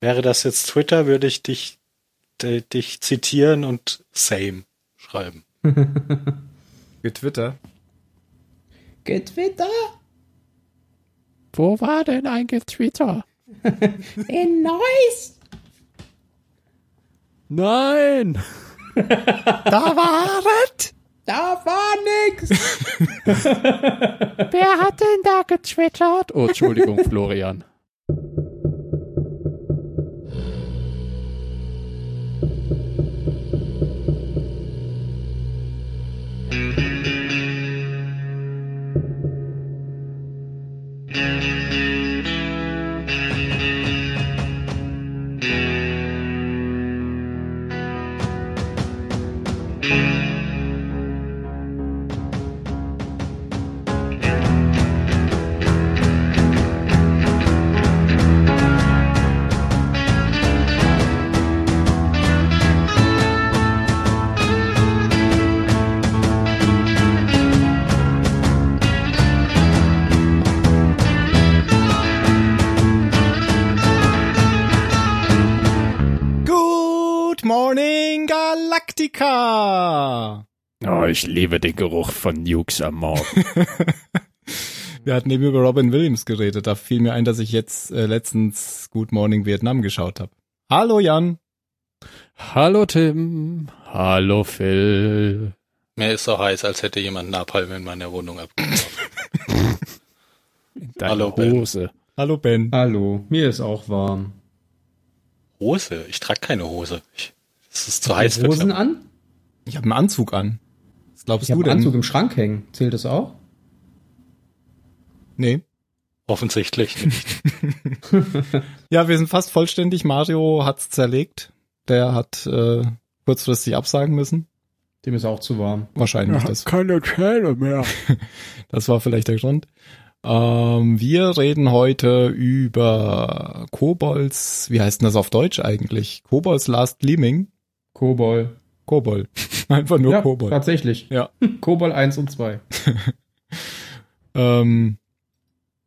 Wäre das jetzt Twitter, würde ich dich, dich zitieren und same schreiben. Getwitter. Getwitter? Wo war denn ein Getwitter? In Neuss. Nein! da war es! Da war nix! Wer hat denn da getwittert? Oh, Entschuldigung, Florian. Ich liebe den Geruch von Nukes am Morgen. Wir hatten eben über Robin Williams geredet. Da fiel mir ein, dass ich jetzt äh, letztens Good Morning Vietnam geschaut habe. Hallo Jan. Hallo Tim. Hallo Phil. Mir ist so heiß, als hätte jemand Napalm in meiner Wohnung abgeworfen. Hallo Hose. Ben. Hallo Ben. Hallo, mir ist auch warm. Hose? Ich trage keine Hose. Ich es ist zu heiß für Hosen an? Ich habe einen Anzug an. Glaubst ich du denn? Anzug im Schrank hängen. Zählt das auch? Nee. Offensichtlich nicht. ja, wir sind fast vollständig. Mario hat's zerlegt. Der hat äh, kurzfristig absagen müssen. Dem ist auch zu warm. Wahrscheinlich. Er hat keine Zähne mehr. das war vielleicht der Grund. Ähm, wir reden heute über Kobolds, wie heißt denn das auf Deutsch eigentlich? Kobolds Last Gleaming? Kobol. Kobol. Einfach nur ja, Kobol. Tatsächlich. Ja. Kobol 1 und 2. ähm,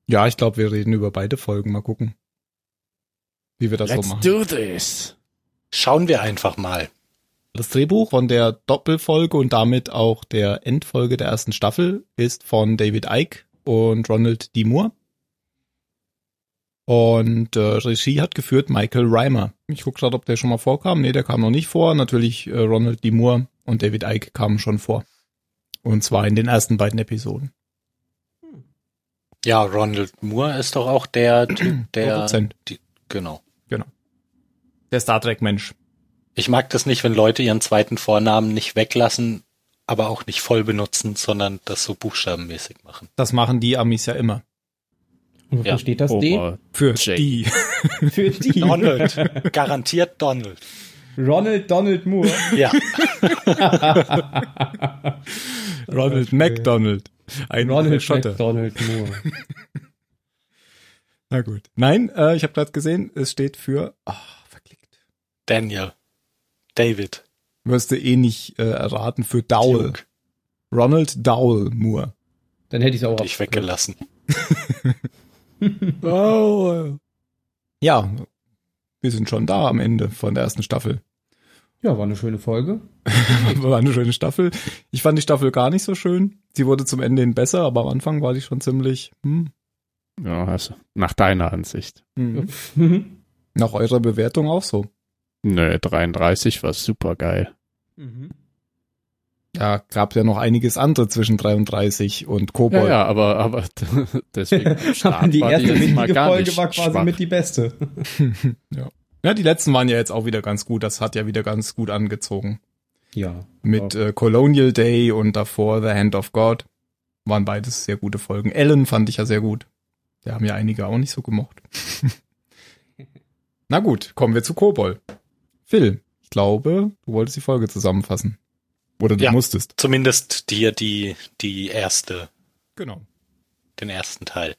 ja, ich glaube, wir reden über beide Folgen. Mal gucken, wie wir das Let's so machen. Let's do this. Schauen wir einfach mal. Das Drehbuch von der Doppelfolge und damit auch der Endfolge der ersten Staffel ist von David Icke und Ronald D. Moore. Und äh, Regie hat geführt Michael Reimer. Ich gucke gerade, ob der schon mal vorkam. Nee, der kam noch nicht vor. Natürlich äh, Ronald D. Moore und David Icke kamen schon vor. Und zwar in den ersten beiden Episoden. Ja, Ronald Moore ist doch auch der Typ, der Produzent. Die, genau. Genau. Der Star Trek Mensch. Ich mag das nicht, wenn Leute ihren zweiten Vornamen nicht weglassen, aber auch nicht voll benutzen, sondern das so buchstabenmäßig machen. Das machen die Amis ja immer. Und wofür ja. steht das D? Für Jay. die. Für die. Donald. Garantiert Donald. Ronald Donald Moore. Ja. Ronald McDonald. Ein Ronald McDonald Moore. Na gut. Nein, äh, ich habe gerade gesehen, es steht für oh, verklickt. Daniel. David. Wirst du eh nicht äh, erraten für Dowell. Duke. Ronald Dowell Moore. Dann hätte ich es auch ich weggelassen. Oh. Ja, wir sind schon da am Ende von der ersten Staffel. Ja, war eine schöne Folge. war eine schöne Staffel. Ich fand die Staffel gar nicht so schön. Sie wurde zum Ende hin besser, aber am Anfang war die schon ziemlich. Hm. Ja, also nach deiner Ansicht. Mhm. nach eurer Bewertung auch so. Nö, 33 war super geil. Mhm. Ja, gab ja noch einiges andere zwischen 33 und Kobold. Ja, ja aber, aber deswegen die erste die Folge war quasi schwach. mit die beste. ja. ja, die letzten waren ja jetzt auch wieder ganz gut. Das hat ja wieder ganz gut angezogen. Ja. Mit äh, Colonial Day und davor The Hand of God waren beides sehr gute Folgen. Ellen fand ich ja sehr gut. Der haben ja einige auch nicht so gemocht. Na gut, kommen wir zu Kobold. Phil, ich glaube, du wolltest die Folge zusammenfassen. Oder du ja, musstest. Zumindest dir die, die erste. Genau. Den ersten Teil.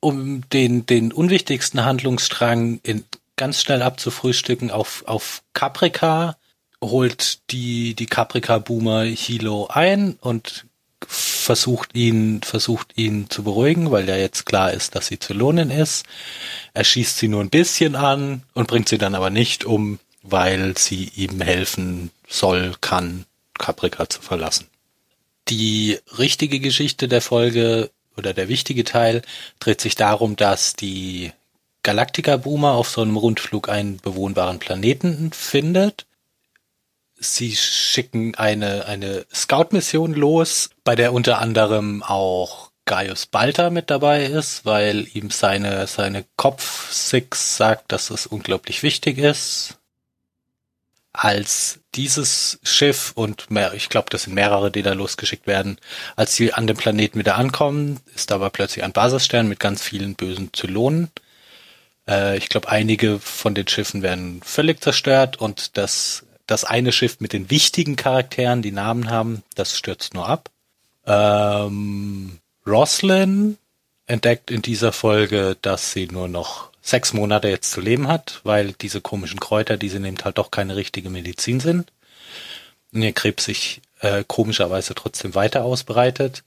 Um den, den unwichtigsten Handlungsstrang in, ganz schnell abzufrühstücken auf, auf Caprica holt die, die Caprica Boomer Hilo ein und versucht ihn, versucht ihn zu beruhigen, weil ja jetzt klar ist, dass sie Zylonin ist. Er schießt sie nur ein bisschen an und bringt sie dann aber nicht um, weil sie ihm helfen soll, kann, Caprica zu verlassen. Die richtige Geschichte der Folge oder der wichtige Teil dreht sich darum, dass die Galactica Boomer auf so einem Rundflug einen bewohnbaren Planeten findet. Sie schicken eine, eine Scout-Mission los, bei der unter anderem auch Gaius Balter mit dabei ist, weil ihm seine, seine Kopf-Six sagt, dass es unglaublich wichtig ist. Als dieses Schiff und mehr, ich glaube, das sind mehrere, die da losgeschickt werden, als sie an dem Planeten wieder ankommen, ist aber plötzlich ein Basisstern mit ganz vielen bösen Zylonen. Äh, ich glaube, einige von den Schiffen werden völlig zerstört und das, das eine Schiff mit den wichtigen Charakteren, die Namen haben, das stürzt nur ab. Ähm, Roslyn entdeckt in dieser Folge, dass sie nur noch sechs Monate jetzt zu leben hat, weil diese komischen Kräuter, die sie nimmt, halt doch keine richtige Medizin sind. Und ihr Krebs sich äh, komischerweise trotzdem weiter ausbreitet.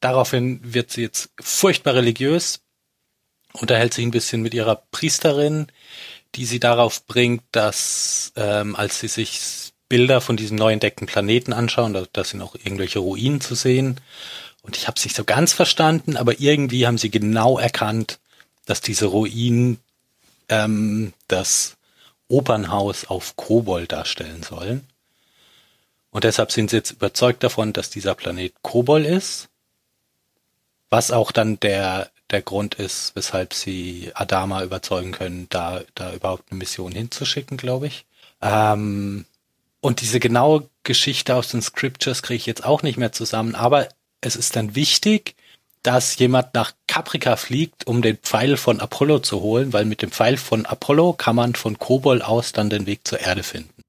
Daraufhin wird sie jetzt furchtbar religiös, unterhält sich ein bisschen mit ihrer Priesterin, die sie darauf bringt, dass ähm, als sie sich Bilder von diesem neu entdeckten Planeten anschauen, da, da sind auch irgendwelche Ruinen zu sehen. Und ich habe es nicht so ganz verstanden, aber irgendwie haben sie genau erkannt, dass diese Ruinen ähm, das Opernhaus auf Kobold darstellen sollen. Und deshalb sind sie jetzt überzeugt davon, dass dieser Planet Kobol ist. Was auch dann der der Grund ist, weshalb sie Adama überzeugen können, da, da überhaupt eine Mission hinzuschicken, glaube ich. Ähm, und diese genaue Geschichte aus den Scriptures kriege ich jetzt auch nicht mehr zusammen, aber es ist dann wichtig, dass jemand nach Caprica fliegt, um den Pfeil von Apollo zu holen, weil mit dem Pfeil von Apollo kann man von Kobol aus dann den Weg zur Erde finden.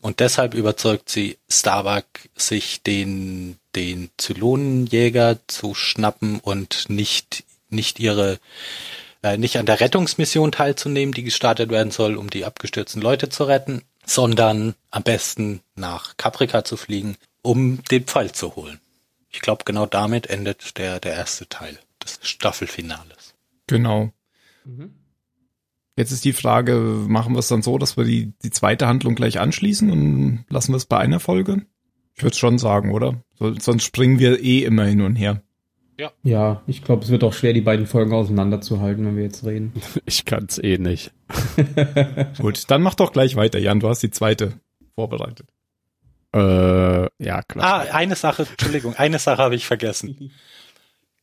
Und deshalb überzeugt sie Starbuck, sich den den Zylonenjäger zu schnappen und nicht, nicht ihre, äh, nicht an der Rettungsmission teilzunehmen, die gestartet werden soll, um die abgestürzten Leute zu retten, sondern am besten nach Caprica zu fliegen, um den Pfeil zu holen. Ich glaube, genau damit endet der, der erste Teil des Staffelfinales. Genau. Mhm. Jetzt ist die Frage, machen wir es dann so, dass wir die, die zweite Handlung gleich anschließen und lassen wir es bei einer Folge? Ich würde schon sagen, oder? So, sonst springen wir eh immer hin und her. Ja. Ja, ich glaube, es wird auch schwer, die beiden Folgen auseinanderzuhalten, wenn wir jetzt reden. Ich kann's eh nicht. Gut, dann mach doch gleich weiter, Jan. Du hast die zweite vorbereitet. Äh, ja, klar. Ah, eine Sache, Entschuldigung, eine Sache habe ich vergessen.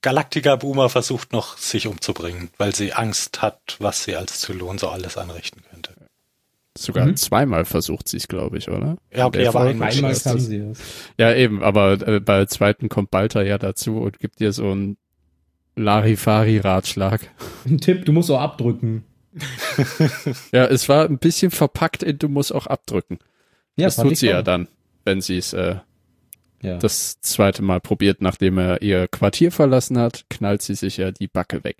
Galactica Boomer versucht noch, sich umzubringen, weil sie Angst hat, was sie als Zylon so alles anrichten könnte. Sogar mhm. zweimal versucht sie es, glaube ich, oder? Ja, okay, aber einmal, einmal kann sie es. Ja, eben, aber äh, bei der zweiten kommt Balter ja dazu und gibt dir so einen Larifari-Ratschlag. Ein Tipp, du musst auch abdrücken. ja, es war ein bisschen verpackt in du musst auch abdrücken. Ja, das tut sie ja dann, wenn sie es äh, ja. das zweite Mal probiert, nachdem er ihr Quartier verlassen hat, knallt sie sich ja die Backe weg.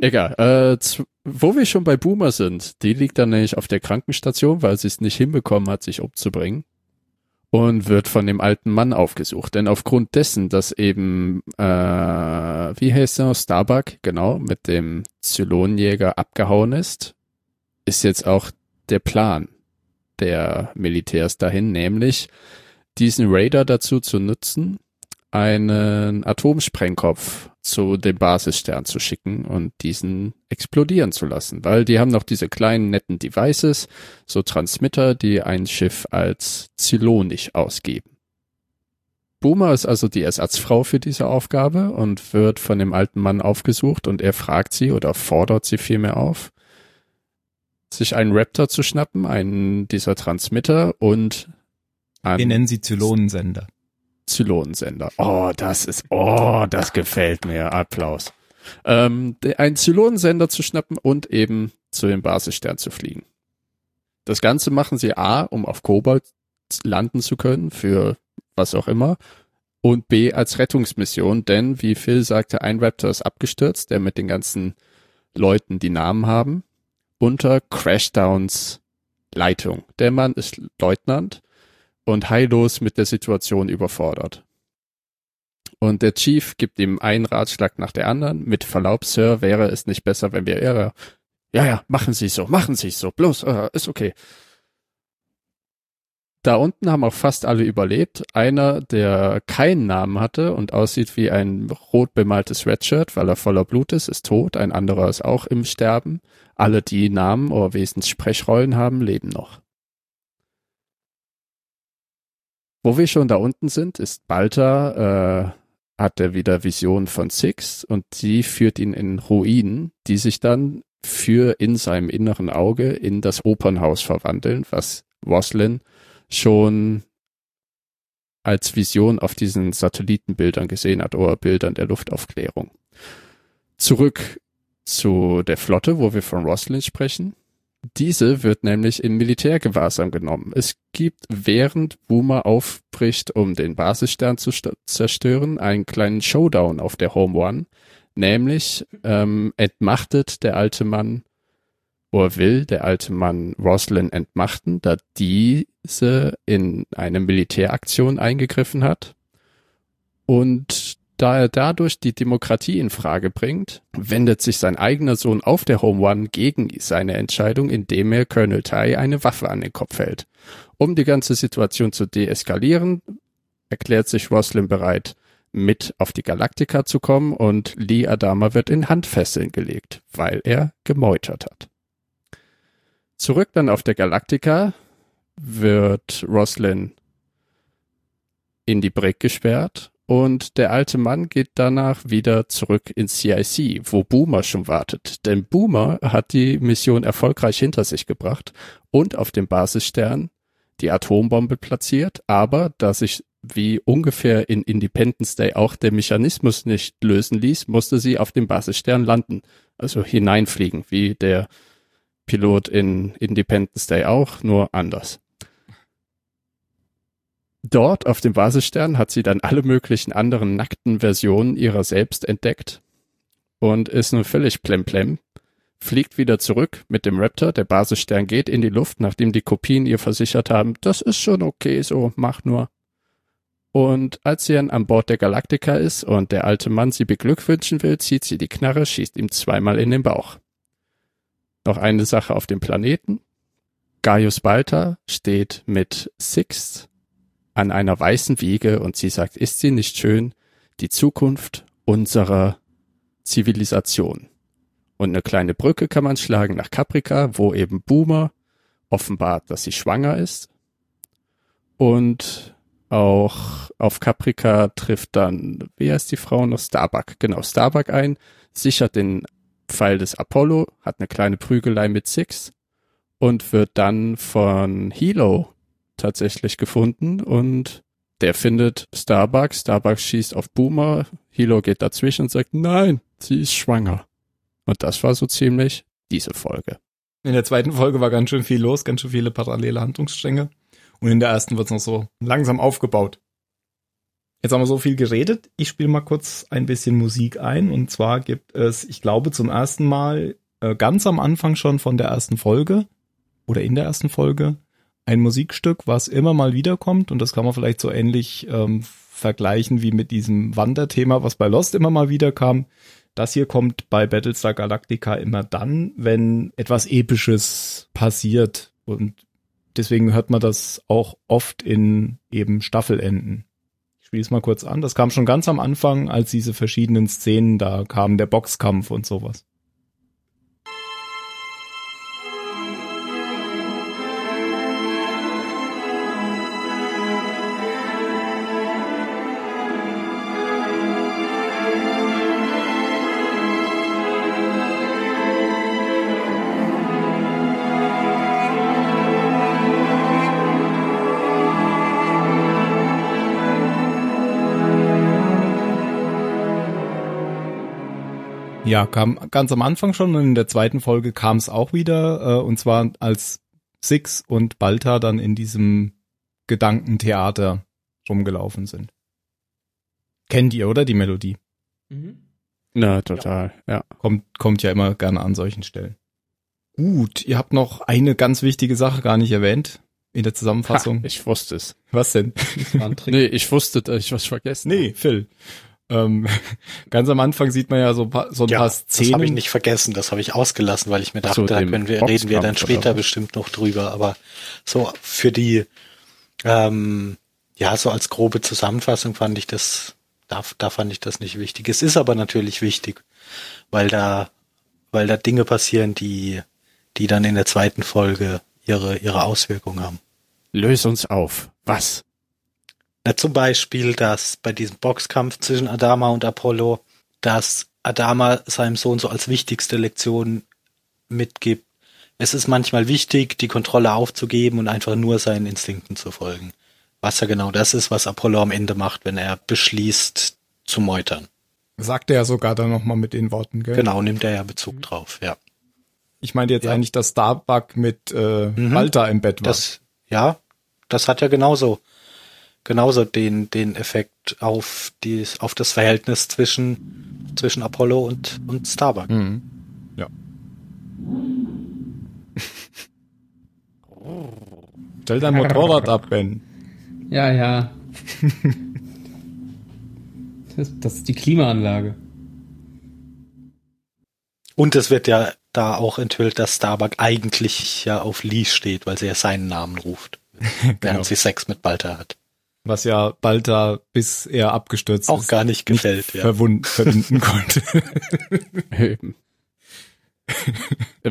Egal. Äh, wo wir schon bei Boomer sind, die liegt dann nämlich auf der Krankenstation, weil sie es nicht hinbekommen hat, sich umzubringen. Und wird von dem alten Mann aufgesucht. Denn aufgrund dessen, dass eben, äh, wie heißt er, Starbuck, genau, mit dem Zylonenjäger abgehauen ist, ist jetzt auch der Plan der Militärs dahin, nämlich diesen Raider dazu zu nutzen, einen Atomsprengkopf zu dem Basisstern zu schicken und diesen explodieren zu lassen, weil die haben noch diese kleinen netten Devices, so Transmitter, die ein Schiff als zylonisch ausgeben. Boomer ist also die Ersatzfrau für diese Aufgabe und wird von dem alten Mann aufgesucht und er fragt sie oder fordert sie vielmehr auf, sich einen Raptor zu schnappen, einen dieser Transmitter und Wir nennen sie Zylonensender. Zylonensender. Oh, das ist, oh, das gefällt mir. Applaus. Ähm, einen Zylonensender zu schnappen und eben zu dem Basisstern zu fliegen. Das Ganze machen sie A, um auf Kobold landen zu können, für was auch immer, und B als Rettungsmission, denn wie Phil sagte, ein Raptor ist abgestürzt, der mit den ganzen Leuten, die Namen haben, unter Crashdowns Leitung. Der Mann ist Leutnant und heillos mit der Situation überfordert. Und der Chief gibt ihm einen Ratschlag nach der anderen. Mit Verlaub, Sir, wäre es nicht besser, wenn wir eher, ja, ja, machen Sie so, machen Sie so, bloß, äh, ist okay. Da unten haben auch fast alle überlebt. Einer, der keinen Namen hatte und aussieht wie ein rot bemaltes Redshirt, weil er voller Blut ist, ist tot. Ein anderer ist auch im Sterben. Alle, die Namen oder wesentlich Sprechrollen haben, leben noch. Wo wir schon da unten sind, ist Balta, äh, hat er wieder Visionen von Six und sie führt ihn in Ruinen, die sich dann für in seinem inneren Auge in das Opernhaus verwandeln, was Roslin schon als Vision auf diesen Satellitenbildern gesehen hat oder Bildern der Luftaufklärung. Zurück zu der Flotte, wo wir von Roslin sprechen. Diese wird nämlich im Militärgewahrsam genommen. Es gibt, während Boomer aufbricht, um den Basisstern zu zerstören, einen kleinen Showdown auf der Home One. Nämlich ähm, entmachtet der alte Mann oder will der alte Mann Roslyn entmachten, da diese in eine Militäraktion eingegriffen hat. Und da er dadurch die Demokratie in Frage bringt, wendet sich sein eigener Sohn auf der Home One gegen seine Entscheidung, indem er Colonel Tai eine Waffe an den Kopf hält. Um die ganze Situation zu deeskalieren, erklärt sich Roslyn bereit, mit auf die Galaktika zu kommen und Lee Adama wird in Handfesseln gelegt, weil er gemeutert hat. Zurück dann auf der Galaktika wird Roslyn in die Brick gesperrt und der alte Mann geht danach wieder zurück ins CIC, wo Boomer schon wartet. Denn Boomer hat die Mission erfolgreich hinter sich gebracht und auf dem Basisstern die Atombombe platziert, aber da sich wie ungefähr in Independence Day auch der Mechanismus nicht lösen ließ, musste sie auf dem Basisstern landen, also hineinfliegen, wie der Pilot in Independence Day auch, nur anders. Dort auf dem Basisstern hat sie dann alle möglichen anderen nackten Versionen ihrer selbst entdeckt und ist nun völlig plemplem, fliegt wieder zurück mit dem Raptor, der Basisstern geht in die Luft, nachdem die Kopien ihr versichert haben, das ist schon okay, so mach nur. Und als sie dann an Bord der Galaktika ist und der alte Mann sie beglückwünschen will, zieht sie die Knarre, schießt ihm zweimal in den Bauch. Noch eine Sache auf dem Planeten. Gaius Balta steht mit Six an einer weißen Wiege und sie sagt, ist sie nicht schön? Die Zukunft unserer Zivilisation. Und eine kleine Brücke kann man schlagen nach Caprica, wo eben Boomer offenbart, dass sie schwanger ist. Und auch auf Caprica trifft dann, wie heißt die Frau noch? Starbuck. Genau, Starbuck ein, sichert den Pfeil des Apollo, hat eine kleine Prügelei mit Six und wird dann von Hilo tatsächlich gefunden und der findet Starbucks. Starbucks schießt auf Boomer. Hilo geht dazwischen und sagt, nein, sie ist schwanger. Und das war so ziemlich diese Folge. In der zweiten Folge war ganz schön viel los, ganz schön viele parallele Handlungsstränge. Und in der ersten wird es noch so langsam aufgebaut. Jetzt haben wir so viel geredet. Ich spiele mal kurz ein bisschen Musik ein. Und zwar gibt es, ich glaube, zum ersten Mal äh, ganz am Anfang schon von der ersten Folge oder in der ersten Folge ein Musikstück, was immer mal wiederkommt. Und das kann man vielleicht so ähnlich ähm, vergleichen wie mit diesem Wanderthema, was bei Lost immer mal wieder kam. Das hier kommt bei Battlestar Galactica immer dann, wenn etwas Episches passiert. Und deswegen hört man das auch oft in eben Staffelenden spiele es mal kurz an. Das kam schon ganz am Anfang, als diese verschiedenen Szenen da kamen, der Boxkampf und sowas. Ja, kam ganz am Anfang schon und in der zweiten Folge kam es auch wieder, äh, und zwar als Six und Balta dann in diesem Gedankentheater rumgelaufen sind. Kennt ihr, oder, die Melodie? Mhm. Na, total, ja. ja. Kommt, kommt ja immer gerne an solchen Stellen. Gut, ihr habt noch eine ganz wichtige Sache gar nicht erwähnt. in der Zusammenfassung. Ha, ich wusste es. Was denn? nee, ich wusste, dass ich was vergessen Nee, Phil. Ähm, ganz am Anfang sieht man ja so, so ein ja, paar Szenen. Das habe ich nicht vergessen, das habe ich ausgelassen, weil ich mir dachte, so, da können wir, reden wir dann später bestimmt noch drüber. Aber so für die, ähm, ja, so als grobe Zusammenfassung fand ich das, da, da fand ich das nicht wichtig. Es ist aber natürlich wichtig, weil da, weil da Dinge passieren, die, die dann in der zweiten Folge ihre, ihre Auswirkungen haben. Löse uns auf. Was? Na, zum Beispiel, dass bei diesem Boxkampf zwischen Adama und Apollo, dass Adama seinem Sohn so als wichtigste Lektion mitgibt. Es ist manchmal wichtig, die Kontrolle aufzugeben und einfach nur seinen Instinkten zu folgen. Was ja genau das ist, was Apollo am Ende macht, wenn er beschließt zu meutern. Sagt er ja sogar dann nochmal mit den Worten, gell? Genau, nimmt er ja Bezug drauf, ja. Ich meinte jetzt ja. eigentlich, dass Starbuck mit äh, mhm. Walter im Bett war. Das, ja, das hat ja genauso genauso den, den Effekt auf, die, auf das Verhältnis zwischen, zwischen Apollo und, und Starbuck. Mhm. Ja. Stell dein Motorrad ab, Ben. Ja, ja. das, das ist die Klimaanlage. Und es wird ja da auch enthüllt, dass Starbuck eigentlich ja auf Lee steht, weil sie ja seinen Namen ruft, während genau. sie Sex mit Balta hat. Was ja Balta, bis er abgestürzt auch ist, gar nicht gefällt, nicht ja. verwunden, verbinden konnte.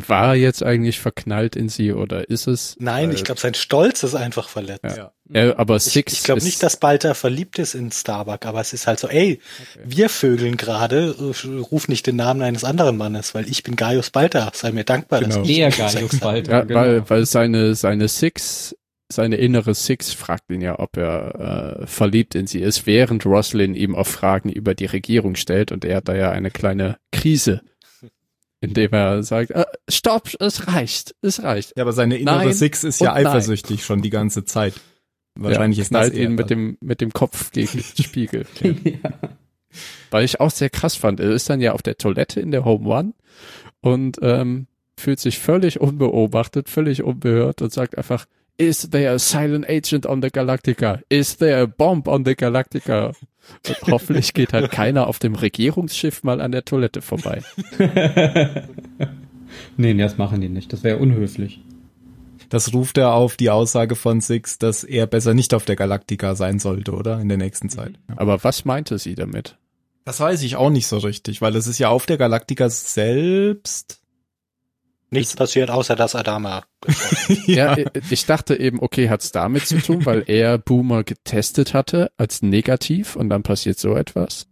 War er jetzt eigentlich verknallt in sie oder ist es? Nein, ich glaube, sein Stolz ist einfach verletzt. Ja. ja aber Six. Ich, ich glaube nicht, dass Balta verliebt ist in Starbuck, aber es ist halt so, ey, okay. wir vögeln gerade, ruf nicht den Namen eines anderen Mannes, weil ich bin Gaius Balta, sei mir dankbar, genau. dass ich Der Gaius Balta. Ja, genau. weil, weil seine, seine Six seine innere Six fragt ihn ja, ob er äh, verliebt in sie ist, während Roslyn ihm auch Fragen über die Regierung stellt und er hat da ja eine kleine Krise, indem er sagt, äh, stopp, es reicht, es reicht. Ja, aber seine innere nein Six ist ja eifersüchtig nein. schon die ganze Zeit. Wahrscheinlich ja, ist das ihn mit dem mit dem Kopf gegen den Spiegel. ja. ja. Weil ich auch sehr krass fand. Er ist dann ja auf der Toilette in der Home One und ähm, fühlt sich völlig unbeobachtet, völlig unbehört und sagt einfach, Is there a silent agent on the Galactica? Is there a bomb on the Galactica? Und hoffentlich geht halt keiner auf dem Regierungsschiff mal an der Toilette vorbei. nee, das machen die nicht. Das wäre unhöflich. Das ruft er auf die Aussage von Six, dass er besser nicht auf der Galactica sein sollte, oder? In der nächsten Zeit. Ja. Aber was meinte sie damit? Das weiß ich auch nicht so richtig, weil es ist ja auf der Galactica selbst Nichts passiert, außer dass Adama. ja, ich dachte eben, okay, hat's damit zu tun, weil er Boomer getestet hatte als negativ und dann passiert so etwas.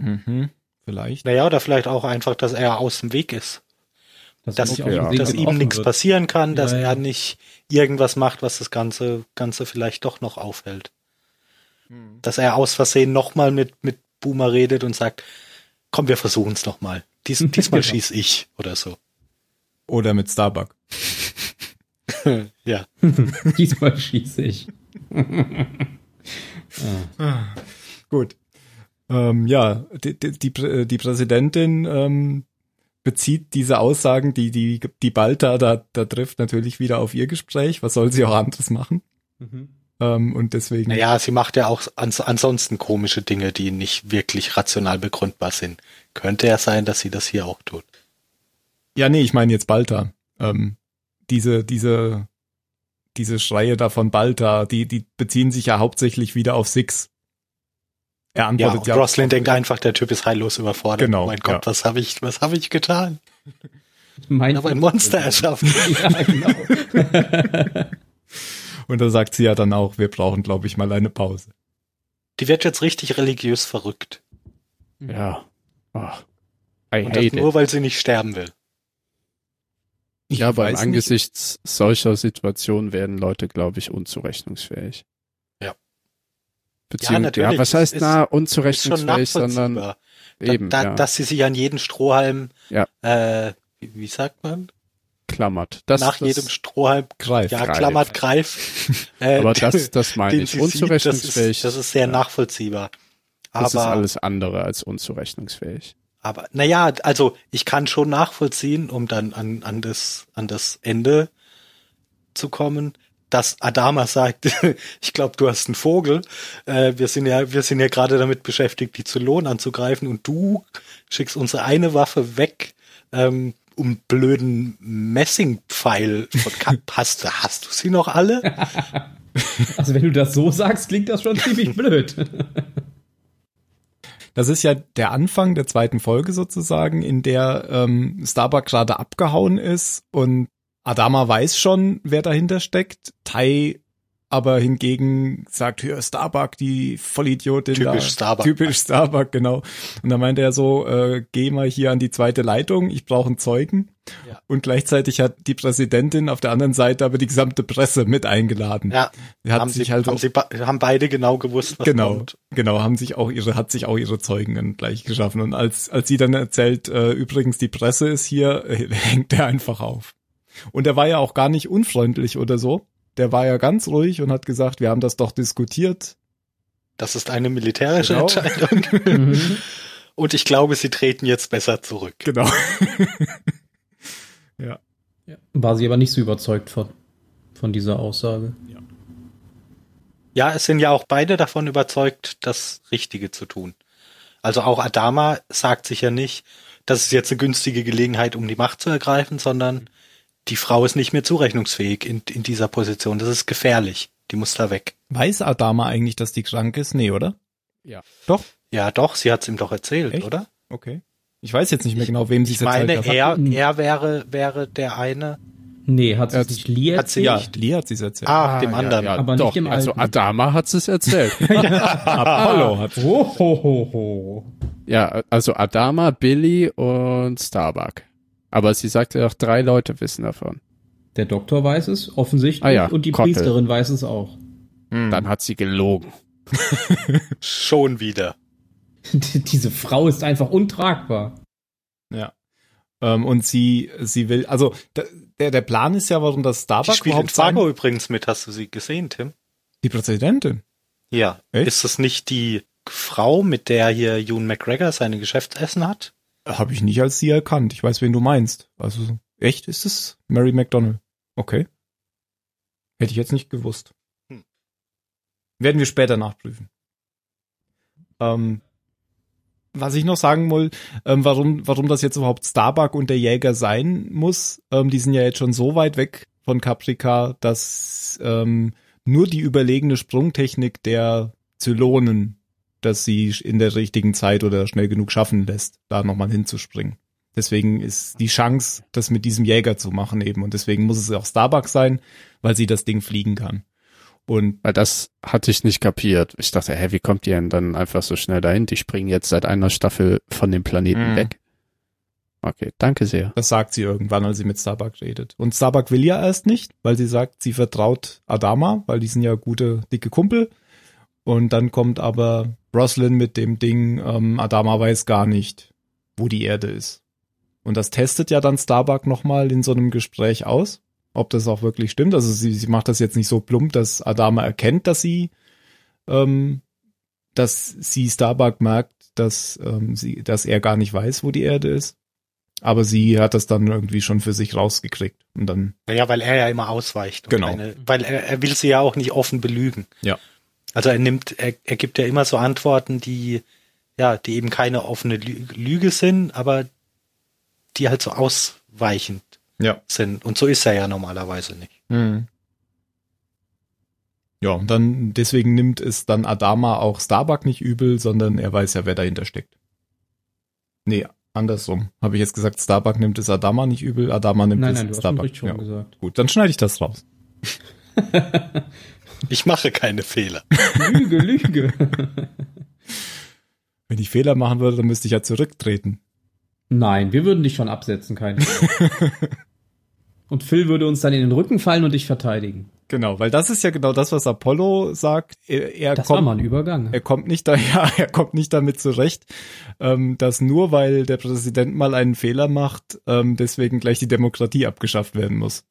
Mhm, vielleicht. Naja, oder vielleicht auch einfach, dass er aus dem Weg ist. Das dass, okay, ja. dass ihm nichts wird. passieren kann, dass ja, ja. er nicht irgendwas macht, was das Ganze, Ganze vielleicht doch noch aufhält. Mhm. Dass er aus Versehen nochmal mit, mit Boomer redet und sagt, komm, wir versuchen es nochmal. Dies, diesmal schieß ich oder so. Oder mit Starbuck. ja. Diesmal schieße ich. ah. Gut. Ähm, ja, die, die, die Präsidentin ähm, bezieht diese Aussagen, die die, die Balta da, da trifft, natürlich wieder auf ihr Gespräch. Was soll sie auch anderes machen? Mhm. Ähm, und deswegen. Naja, sie macht ja auch ans ansonsten komische Dinge, die nicht wirklich rational begründbar sind. Könnte ja sein, dass sie das hier auch tut. Ja, nee, ich meine jetzt Balta. Ähm, diese, diese, diese Schreie da von Balta, die, die beziehen sich ja hauptsächlich wieder auf Six. Er antwortet ja. ja Roslin denkt einfach, der Typ ist heillos überfordert. Genau. Oh mein Gott, ja. was habe ich, was habe ich getan? Mein aber ein Monster erschaffen. ja, genau. Und da sagt sie ja dann auch, wir brauchen, glaube ich, mal eine Pause. Die wird jetzt richtig religiös verrückt. Ja. Ach. I Und das nur, it. weil sie nicht sterben will. Ich ja, aber angesichts nicht. solcher Situationen werden Leute, glaube ich, unzurechnungsfähig. Ja. Beziehung, ja. Ja, was heißt ist, na unzurechnungsfähig, sondern eben, da, ja. dass sie sich an jeden Strohhalm, ja. äh, wie, wie sagt man? Klammert. Das, Nach das jedem Strohhalm greift. Ja, klammert, greift. Äh, aber das, das meine ich. Unzurechnungsfähig. Das, ist, das ist sehr ja. nachvollziehbar. Aber, das ist alles andere als unzurechnungsfähig. Aber naja, also ich kann schon nachvollziehen, um dann an, an, das, an das Ende zu kommen, dass Adama sagt, ich glaube, du hast einen Vogel. Äh, wir sind ja, wir sind ja gerade damit beschäftigt, die Zylon anzugreifen und du schickst unsere eine Waffe weg, ähm, um blöden Messingpfeil von Kap hast, hast du sie noch alle? also wenn du das so sagst, klingt das schon ziemlich blöd. Das ist ja der Anfang der zweiten Folge sozusagen, in der ähm, Starbuck gerade abgehauen ist und Adama weiß schon, wer dahinter steckt. Tai aber hingegen sagt, hör Starbuck, die Vollidiotin Typisch da. Starbuck. Typisch Starbuck, genau. Und dann meinte er so, äh, geh mal hier an die zweite Leitung, ich brauche einen Zeugen. Ja. Und gleichzeitig hat die Präsidentin auf der anderen Seite aber die gesamte Presse mit eingeladen. Ja. Sie hat haben sich sie, halt haben, sie haben beide genau gewusst, was genau, kommt. Genau, haben sich auch ihre, hat sich auch ihre Zeugen gleich geschaffen. Und als, als sie dann erzählt, äh, übrigens die Presse ist hier, äh, hängt er einfach auf. Und er war ja auch gar nicht unfreundlich oder so der war ja ganz ruhig und hat gesagt, wir haben das doch diskutiert. Das ist eine militärische genau. Entscheidung. Mhm. und ich glaube, sie treten jetzt besser zurück. Genau. ja. ja. War sie aber nicht so überzeugt von, von dieser Aussage. Ja. ja, es sind ja auch beide davon überzeugt, das Richtige zu tun. Also auch Adama sagt sich ja nicht, das ist jetzt eine günstige Gelegenheit, um die Macht zu ergreifen, sondern die Frau ist nicht mehr zurechnungsfähig in, in dieser Position. Das ist gefährlich. Die muss da weg. Weiß Adama eigentlich, dass die krank ist? Nee, oder? Ja. Doch? Ja, doch. Sie hat es ihm doch erzählt, Echt? oder? Okay. Ich weiß jetzt nicht mehr genau, wem sie es erzählt hat. Ich meine, er, er wäre, wäre der eine. Nee, hat sie es nicht Lee erzählt? Ja, Lee hat sie es erzählt. Ah, ah dem anderen. Ja, ja, aber doch, nicht dem also alten. Adama hat es erzählt. Apollo hat es. Oh, ho, ho, ho. Ja, also Adama, Billy und Starbuck. Aber sie sagte auch, drei Leute wissen davon. Der Doktor weiß es offensichtlich ah ja, und die Kottel. Priesterin weiß es auch. Hm. Dann hat sie gelogen. Schon wieder. Diese Frau ist einfach untragbar. Ja. Ähm, und sie, sie will, also der, der Plan ist ja, warum das Starbucks die überhaupt Fargo übrigens mit. Hast du sie gesehen, Tim? Die Präsidentin? Ja. Echt? Ist das nicht die Frau, mit der hier Ewan McGregor seine Geschäftsessen hat? Habe ich nicht als sie erkannt. Ich weiß, wen du meinst. Also echt, ist es Mary McDonald? Okay. Hätte ich jetzt nicht gewusst. Hm. Werden wir später nachprüfen. Ähm, was ich noch sagen will, ähm, warum, warum das jetzt überhaupt Starbuck und der Jäger sein muss, ähm, die sind ja jetzt schon so weit weg von Caprica, dass ähm, nur die überlegene Sprungtechnik der Zylonen dass sie in der richtigen Zeit oder schnell genug schaffen lässt, da nochmal hinzuspringen. Deswegen ist die Chance, das mit diesem Jäger zu machen eben. Und deswegen muss es auch Starbucks sein, weil sie das Ding fliegen kann. Und weil das hatte ich nicht kapiert. Ich dachte, hä, wie kommt ihr denn dann einfach so schnell dahin? Die springen jetzt seit einer Staffel von dem Planeten mhm. weg. Okay, danke sehr. Das sagt sie irgendwann, als sie mit Starbuck redet. Und Starbuck will ja erst nicht, weil sie sagt, sie vertraut Adama, weil die sind ja gute, dicke Kumpel. Und dann kommt aber Roslyn mit dem Ding, ähm, Adama weiß gar nicht, wo die Erde ist. Und das testet ja dann Starbuck nochmal in so einem Gespräch aus, ob das auch wirklich stimmt. Also sie, sie macht das jetzt nicht so plump, dass Adama erkennt, dass sie, ähm, dass sie Starbuck merkt, dass ähm, sie, dass er gar nicht weiß, wo die Erde ist. Aber sie hat das dann irgendwie schon für sich rausgekriegt. Und dann. Ja, weil er ja immer ausweicht. Genau. Eine, weil er, er will sie ja auch nicht offen belügen. Ja. Also er nimmt, er, er gibt ja immer so Antworten, die, ja, die eben keine offene Lüge sind, aber die halt so ausweichend ja. sind. Und so ist er ja normalerweise nicht. Mhm. Ja, und dann, deswegen nimmt es dann Adama auch Starbuck nicht übel, sondern er weiß ja, wer dahinter steckt. Nee, andersrum. Habe ich jetzt gesagt, Starbuck nimmt es Adama nicht übel, Adama nimmt nein, es nein, du Starbuck. Hast schon ja. gesagt. Gut, dann schneide ich das raus. Ich mache keine Fehler. Lüge, Lüge. Wenn ich Fehler machen würde, dann müsste ich ja zurücktreten. Nein, wir würden dich schon absetzen, keine Und Phil würde uns dann in den Rücken fallen und dich verteidigen. Genau, weil das ist ja genau das, was Apollo sagt. Er, er das kommt, war mal ein Übergang. Er kommt nicht da, ja, er kommt nicht damit zurecht, ähm, dass nur weil der Präsident mal einen Fehler macht, ähm, deswegen gleich die Demokratie abgeschafft werden muss.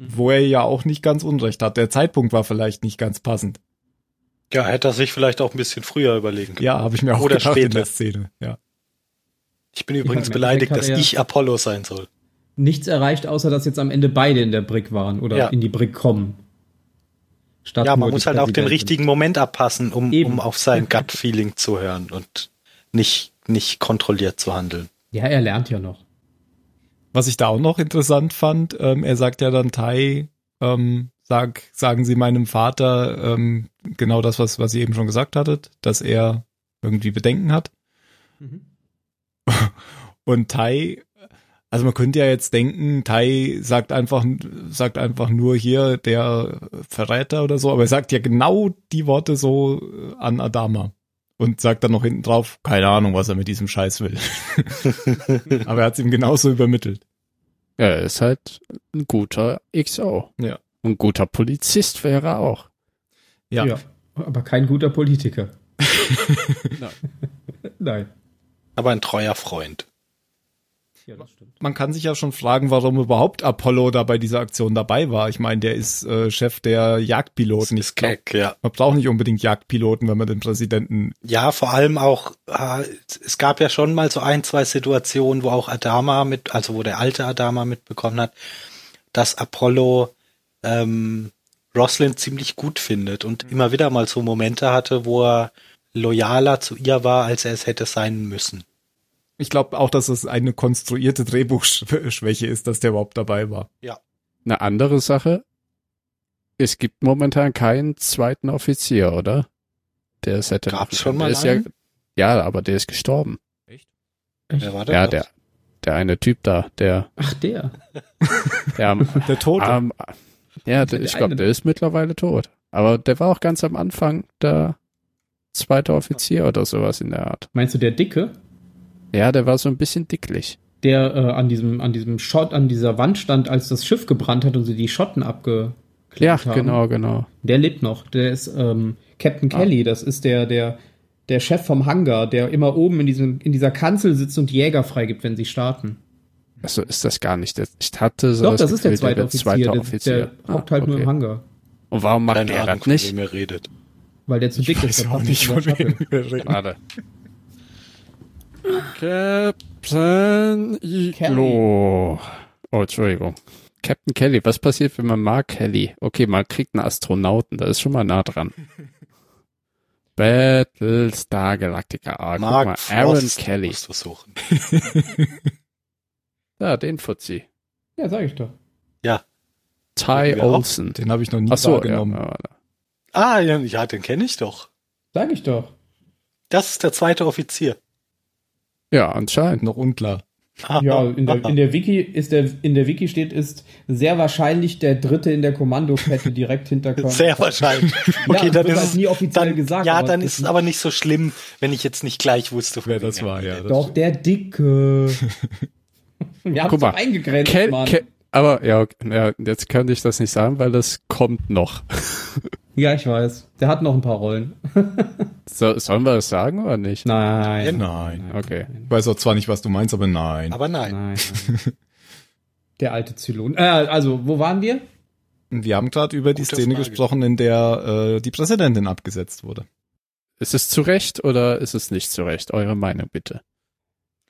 Mhm. Wo er ja auch nicht ganz unrecht hat. Der Zeitpunkt war vielleicht nicht ganz passend. Ja, hätte er sich vielleicht auch ein bisschen früher überlegen können. Ja, habe ich mir auch Oder gedacht später. in der Szene, ja. Ich bin übrigens ich beleidigt, dass ich Apollo sein soll. Nichts erreicht, außer dass jetzt am Ende beide in der Brick waren oder ja. in die Brick kommen. Statt ja, man muss halt auch den richtigen Moment abpassen, um, um auf sein Gut-Feeling zu hören und nicht, nicht kontrolliert zu handeln. Ja, er lernt ja noch. Was ich da auch noch interessant fand, ähm, er sagt ja dann Tai, ähm, sag, sagen Sie meinem Vater ähm, genau das, was, was ihr eben schon gesagt hattet, dass er irgendwie Bedenken hat. Mhm. Und Tai, also man könnte ja jetzt denken, Tai sagt einfach, sagt einfach nur hier der Verräter oder so, aber er sagt ja genau die Worte so an Adama und sagt dann noch hinten drauf, keine Ahnung, was er mit diesem Scheiß will. Aber er hat es ihm genauso übermittelt. Ja, er ist halt ein guter XO. Ja. Ein guter Polizist wäre er auch. Ja. ja aber kein guter Politiker. Nein. Nein. Aber ein treuer Freund. Ja, das stimmt. Man kann sich ja schon fragen, warum überhaupt Apollo da bei dieser Aktion dabei war. Ich meine, der ist äh, Chef der Jagdpiloten. Ich glaub, ja. Man braucht nicht unbedingt Jagdpiloten, wenn man den Präsidenten. Ja, vor allem auch, äh, es gab ja schon mal so ein, zwei Situationen, wo auch Adama mit, also wo der alte Adama mitbekommen hat, dass Apollo ähm, Roslyn ziemlich gut findet und mhm. immer wieder mal so Momente hatte, wo er loyaler zu ihr war, als er es hätte sein müssen. Ich glaube auch, dass es eine konstruierte Drehbuchschwäche ist, dass der überhaupt dabei war. Ja. Eine andere Sache, es gibt momentan keinen zweiten Offizier, oder? Der es hätte. Gab's schon mal einen? Ja, ja, aber der ist gestorben. Echt? Wer war der? Ja, der, der eine Typ da, der. Ach, der. Der, der Tote. Um, ja, der, ich glaube, der ist mittlerweile tot. Aber der war auch ganz am Anfang der zweite Offizier oder sowas in der Art. Meinst du der Dicke? Ja, der war so ein bisschen dicklich. Der äh, an diesem, an diesem Schott, an dieser Wand stand, als das Schiff gebrannt hat und sie die Schotten abgeklebt ja, haben. Ja, genau, genau. Der lebt noch. Der ist ähm, Captain ah. Kelly. Das ist der, der, der Chef vom Hangar, der immer oben in, diesem, in dieser Kanzel sitzt und Jäger freigibt, wenn sie starten. Achso, ist das gar nicht. Ich hatte so Doch, das, das ist der zweite Offizier. Zweite Offizier. Der, der hockt halt okay. nur im Hangar. Und warum macht Keine der Ahnung, das nicht? Von redet. Weil der zu dick ich ist. Weiß auch nicht, von wem wir reden. Warte. Captain Iglo. Oh, Entschuldigung. Captain Kelly. Was passiert, wenn man Mark Kelly? Okay, man kriegt einen Astronauten. Da ist schon mal nah dran. Battlestar Galactica. Ah, Mark guck mal, Aaron Frost Kelly. Musst du suchen. ja, den Fuzzi. Ja, sag ich doch. Ja. Ty Olsen. Den habe ich noch nie Ach so, wahrgenommen. Ja, ah, ja, ja den kenne ich doch. Sag ich doch. Das ist der zweite Offizier. Ja, anscheinend. Noch unklar. Ja, in der, in der Wiki ist der in der Wiki steht ist sehr wahrscheinlich der dritte in der Kommandokette direkt hinter Colonel Sehr wahrscheinlich. Okay, ja, dann ist es nie offiziell dann, gesagt. Ja, dann ist es aber nicht so schlimm, wenn ich jetzt nicht gleich wusste, wer das war. Ja, das Doch der dicke. Wir haben es eingegrenzt, Kel Mann. Kel aber ja, ja, jetzt könnte ich das nicht sagen, weil das kommt noch. Ja, ich weiß. Der hat noch ein paar Rollen. so, sollen wir das sagen oder nicht? Nein. Nein. Okay. Ich weiß auch zwar nicht, was du meinst, aber nein. Aber nein. nein, nein. Der alte Zylon. Äh, also, wo waren wir? Wir haben gerade über die Szene Frage. gesprochen, in der äh, die Präsidentin abgesetzt wurde. Ist es zu Recht oder ist es nicht zu Recht? Eure Meinung bitte.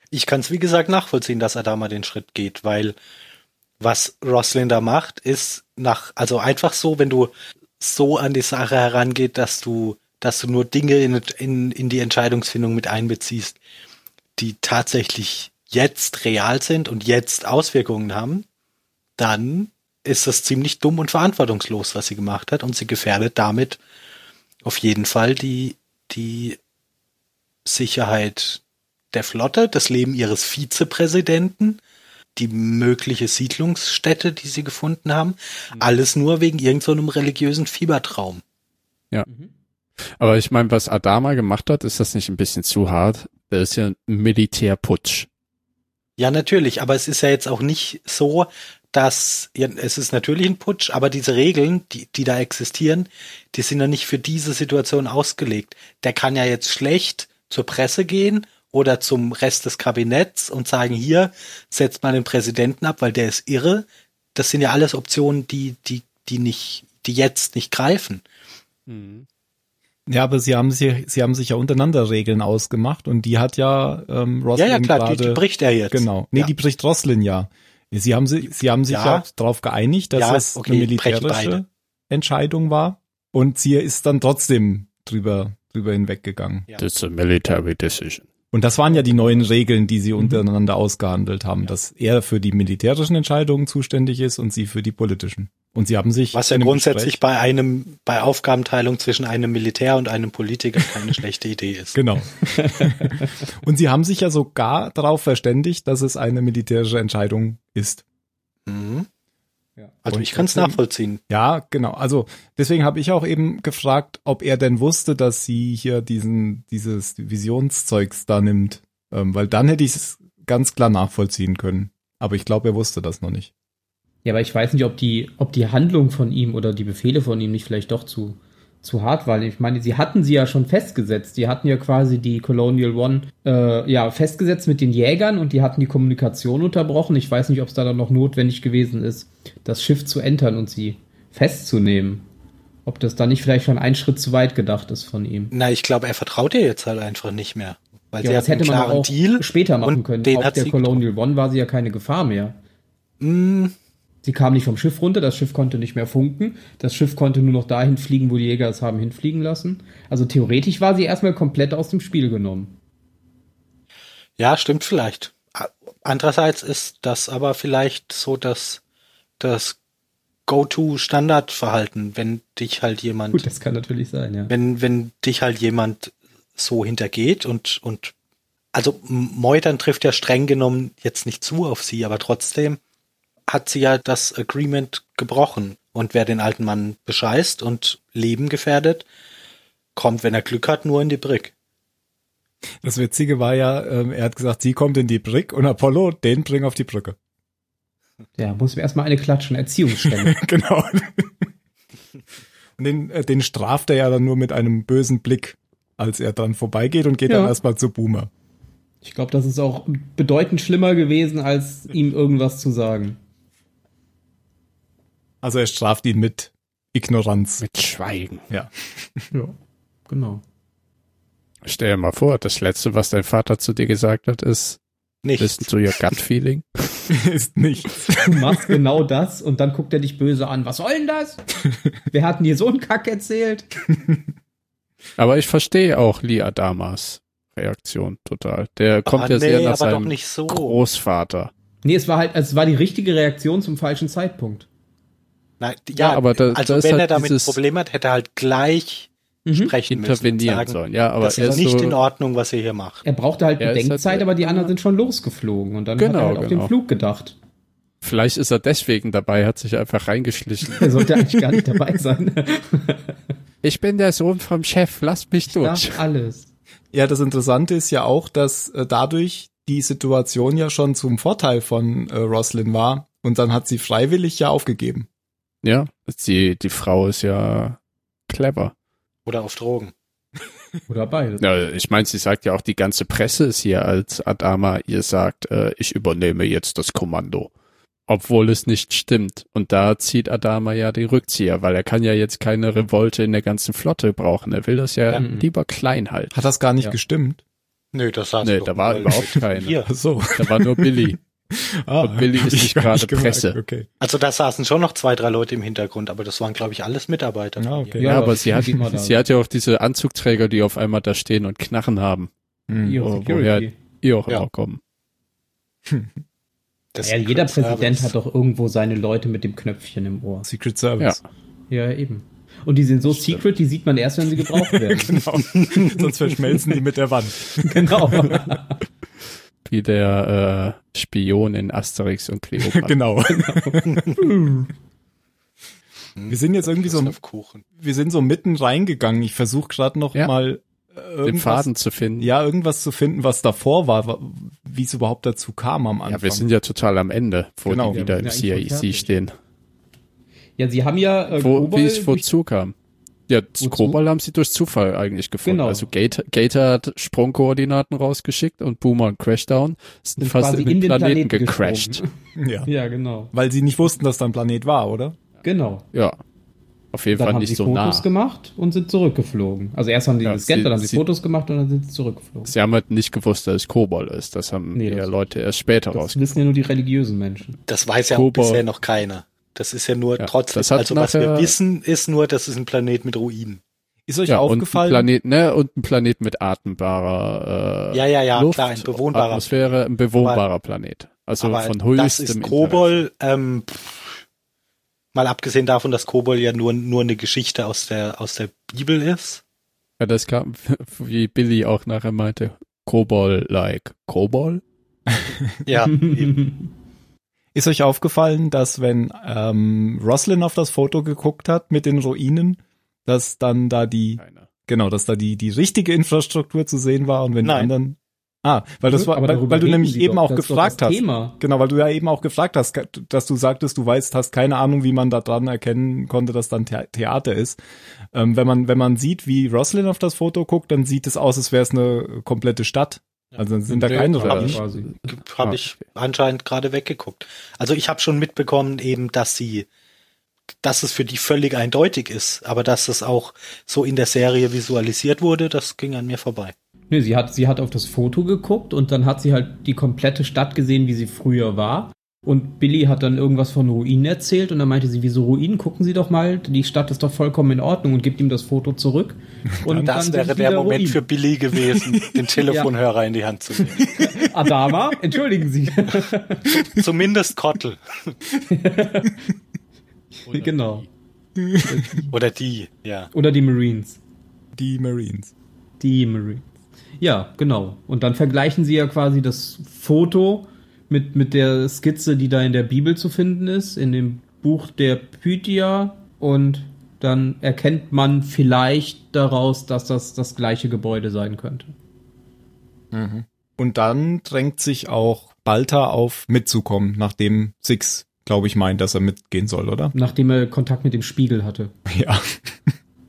Ich kann es wie gesagt nachvollziehen, dass er da mal den Schritt geht, weil was Roslin da macht, ist nach, also einfach so, wenn du so an die Sache herangeht, dass du, dass du nur Dinge in, in, in die Entscheidungsfindung mit einbeziehst, die tatsächlich jetzt real sind und jetzt Auswirkungen haben, dann ist das ziemlich dumm und verantwortungslos, was sie gemacht hat. Und sie gefährdet damit auf jeden Fall die, die Sicherheit der Flotte, das Leben ihres Vizepräsidenten die mögliche Siedlungsstätte, die sie gefunden haben. Mhm. Alles nur wegen irgendeinem so religiösen Fiebertraum. Ja. Mhm. Aber ich meine, was Adama gemacht hat, ist das nicht ein bisschen zu hart? Das ist ja ein Militärputsch. Ja, natürlich, aber es ist ja jetzt auch nicht so, dass ja, es ist natürlich ein Putsch, aber diese Regeln, die, die da existieren, die sind ja nicht für diese Situation ausgelegt. Der kann ja jetzt schlecht zur Presse gehen oder zum Rest des Kabinetts und sagen, hier, setzt mal den Präsidenten ab, weil der ist irre. Das sind ja alles Optionen, die, die, die nicht, die jetzt nicht greifen. Mhm. Ja, aber sie haben sich, sie haben sich ja untereinander Regeln ausgemacht und die hat ja ähm, Roslin Ja, ja, klar, grade, die, die bricht er jetzt. Genau. Nee, ja. die bricht Roslin ja. Sie haben, sie, sie haben sich ja, ja darauf geeinigt, dass ja, es okay, eine militärische Entscheidung war. Und sie ist dann trotzdem drüber, drüber hinweggegangen. Ja. That's a military decision. Und das waren ja die neuen Regeln, die sie mhm. untereinander ausgehandelt haben, dass er für die militärischen Entscheidungen zuständig ist und sie für die politischen. Und sie haben sich. Was ja grundsätzlich Gespräch bei einem, bei Aufgabenteilung zwischen einem Militär und einem Politiker keine schlechte Idee ist. Genau. und sie haben sich ja sogar darauf verständigt, dass es eine militärische Entscheidung ist. Mhm. Ja. Also und ich kann es nachvollziehen. Ja, genau. Also deswegen habe ich auch eben gefragt, ob er denn wusste, dass sie hier diesen dieses Visionszeugs da nimmt, ähm, weil dann hätte ich es ganz klar nachvollziehen können. Aber ich glaube, er wusste das noch nicht. Ja, aber ich weiß nicht, ob die, ob die Handlung von ihm oder die Befehle von ihm nicht vielleicht doch zu, zu hart waren. Ich meine, sie hatten sie ja schon festgesetzt. Die hatten ja quasi die Colonial One äh, ja festgesetzt mit den Jägern und die hatten die Kommunikation unterbrochen. Ich weiß nicht, ob es da dann noch notwendig gewesen ist, das Schiff zu entern und sie festzunehmen. Ob das da nicht vielleicht schon ein Schritt zu weit gedacht ist von ihm. Na, ich glaube, er vertraut ihr jetzt halt einfach nicht mehr. Weil ja, sie das hätte man auch Deal später machen können. Auf der Colonial One war sie ja keine Gefahr mehr. Mm, Sie kam nicht vom Schiff runter, das Schiff konnte nicht mehr funken, das Schiff konnte nur noch dahin fliegen, wo die Jäger es haben hinfliegen lassen. Also theoretisch war sie erstmal komplett aus dem Spiel genommen. Ja, stimmt vielleicht. Andererseits ist das aber vielleicht so dass das Go-to-Standardverhalten, wenn dich halt jemand. Gut, das kann natürlich sein, ja. Wenn, wenn dich halt jemand so hintergeht und, und also Meutern trifft ja streng genommen jetzt nicht zu auf sie, aber trotzdem hat sie ja das Agreement gebrochen. Und wer den alten Mann bescheißt und Leben gefährdet, kommt, wenn er Glück hat, nur in die Brick. Das Witzige war ja, ähm, er hat gesagt, sie kommt in die Brick und Apollo, den bring auf die Brücke. Ja, muss mir erstmal eine klatschen Erziehungsstelle. genau. Und den, äh, den straft er ja dann nur mit einem bösen Blick, als er dann vorbeigeht und geht ja. dann erstmal zu Boomer. Ich glaube, das ist auch bedeutend schlimmer gewesen, als ihm irgendwas zu sagen. Also er straft ihn mit Ignoranz. Mit Schweigen. Ja. Ja, genau. Stell dir mal vor, das letzte, was dein Vater zu dir gesagt hat, ist Nichts. Listen to your gut feeling. ist nichts. Du machst genau das und dann guckt er dich böse an. Was soll denn das? Wer hat denn dir so einen Kack erzählt? Aber ich verstehe auch Lee Adamas Reaktion total. Der kommt oh, ja nee, sehr nach seinem so. Großvater. Nee, es war halt, es war die richtige Reaktion zum falschen Zeitpunkt. Nein, ja, ja aber da, also wenn halt er damit ein Problem hat, hätte er halt gleich mhm. sprechen intervenieren müssen sollen. Ja, aber das ist nicht so in Ordnung, was ihr hier macht. Er brauchte halt Bedenkzeit, halt, aber die anderen sind schon losgeflogen und dann genau, hat er halt genau. auf den Flug gedacht. Vielleicht ist er deswegen dabei, hat sich einfach reingeschlichen. Er sollte eigentlich gar nicht dabei sein. ich bin der Sohn vom Chef, lass mich ich durch. alles. Ja, das Interessante ist ja auch, dass äh, dadurch die Situation ja schon zum Vorteil von äh, Roslyn war und dann hat sie freiwillig ja aufgegeben. Ja, die, die Frau ist ja clever. Oder auf Drogen. Oder beides. Ja, ich meine, sie sagt ja auch, die ganze Presse ist hier, als Adama ihr sagt, äh, ich übernehme jetzt das Kommando. Obwohl es nicht stimmt. Und da zieht Adama ja den Rückzieher, weil er kann ja jetzt keine Revolte in der ganzen Flotte brauchen. Er will das ja, ja. lieber klein halten. Hat das gar nicht ja. gestimmt? Nö, das saß Nee, da war überhaupt keiner. So. Da war nur Billy. Ah, und Billy ist nicht gerade Presse. Okay. Also da saßen schon noch zwei, drei Leute im Hintergrund, aber das waren, glaube ich, alles Mitarbeiter. Ah, okay. Ja, ja, aber sie hat, sie hat ja auch diese Anzugträger, die auf einmal da stehen und Knarren haben. Mhm. Wo, woher die auch ja. immer kommen. ja, jeder Präsident Service. hat doch irgendwo seine Leute mit dem Knöpfchen im Ohr. Secret Service. Ja, ja eben. Und die sind so Stimmt. secret, die sieht man erst, wenn sie gebraucht werden. genau. Sonst verschmelzen die mit der Wand. Genau wie der äh, Spion in Asterix und Cleopatra. genau. wir sind jetzt irgendwie so, wir sind so mitten reingegangen. Ich versuche gerade noch ja. mal äh, den Faden zu finden. Ja, irgendwas zu finden, was davor war, wie es überhaupt dazu kam am Anfang. Ja, wir sind ja total am Ende, wo genau. die wieder im CIEC stehen. Ja, sie haben ja äh, wo, wie es wozu kam. Ja, Wozu? haben sie durch Zufall eigentlich gefunden. Genau. Also Gator, Gator hat Sprungkoordinaten rausgeschickt und Boomer und Crashdown sind, sind fast in den, in den Planeten, Planeten gecrashed. ja. ja, genau. Weil sie nicht wussten, dass da ein Planet war, oder? Genau. Ja. Auf jeden dann Fall nicht so nah. Fotos gemacht und sind zurückgeflogen. Also erst haben die ja, das Scan, dann haben sie Fotos gemacht und dann sind sie zurückgeflogen. Sie haben halt nicht gewusst, dass es Kobol ist. Das haben nee, ja Leute erst später rausgefunden. Das wissen ja nur die religiösen Menschen. Das weiß ja Kobol, bisher noch keiner. Das ist ja nur ja, trotzdem, also was wir wissen, ist nur, das ist ein Planet mit Ruinen. Ist euch ja, aufgefallen? Und ein Planet, ne, und ein Planet mit atembarer äh, Ja, ja, ja, Luft, klar, ein bewohnbarer Atmosphäre, ein bewohnbarer aber, Planet. Also von höchstem Das ist Kobol, ähm, mal abgesehen davon, dass Kobol ja nur, nur eine Geschichte aus der, aus der Bibel ist. Ja, das kam, wie Billy auch nachher meinte, Kobol-like. Kobol? ja, Ist euch aufgefallen, dass wenn ähm, Roslin auf das Foto geguckt hat mit den Ruinen, dass dann da die Keine. genau, dass da die die richtige Infrastruktur zu sehen war und wenn Nein. die anderen Ah, weil das war, weil, weil du nämlich eben doch, auch gefragt hast. Thema. Genau, weil du ja eben auch gefragt hast, dass du sagtest, du weißt, hast keine Ahnung, wie man da dran erkennen konnte, dass dann Theater ist. Ähm, wenn man, wenn man sieht, wie Roslyn auf das Foto guckt, dann sieht es aus, als wäre es eine komplette Stadt. Also sind da keine Habe ich, hab ich anscheinend gerade weggeguckt. Also ich habe schon mitbekommen eben, dass sie, dass es für die völlig eindeutig ist, aber dass es auch so in der Serie visualisiert wurde, das ging an mir vorbei. Nee, sie hat, sie hat auf das Foto geguckt und dann hat sie halt die komplette Stadt gesehen, wie sie früher war. Und Billy hat dann irgendwas von Ruinen erzählt und dann meinte sie, wieso Ruinen? Gucken Sie doch mal, die Stadt ist doch vollkommen in Ordnung und gibt ihm das Foto zurück. Und das wäre der Moment Ruinen. für Billy gewesen, den Telefonhörer ja. in die Hand zu nehmen. Adama, entschuldigen Sie. Zumindest Kottel. genau. Die. Oder die, ja. Oder die Marines. Die Marines. Die Marines. Ja, genau. Und dann vergleichen sie ja quasi das Foto mit, mit der Skizze, die da in der Bibel zu finden ist, in dem Buch der Pythia. Und dann erkennt man vielleicht daraus, dass das das gleiche Gebäude sein könnte. Mhm. Und dann drängt sich auch Balta auf, mitzukommen, nachdem Six, glaube ich, meint, dass er mitgehen soll, oder? Nachdem er Kontakt mit dem Spiegel hatte. Ja.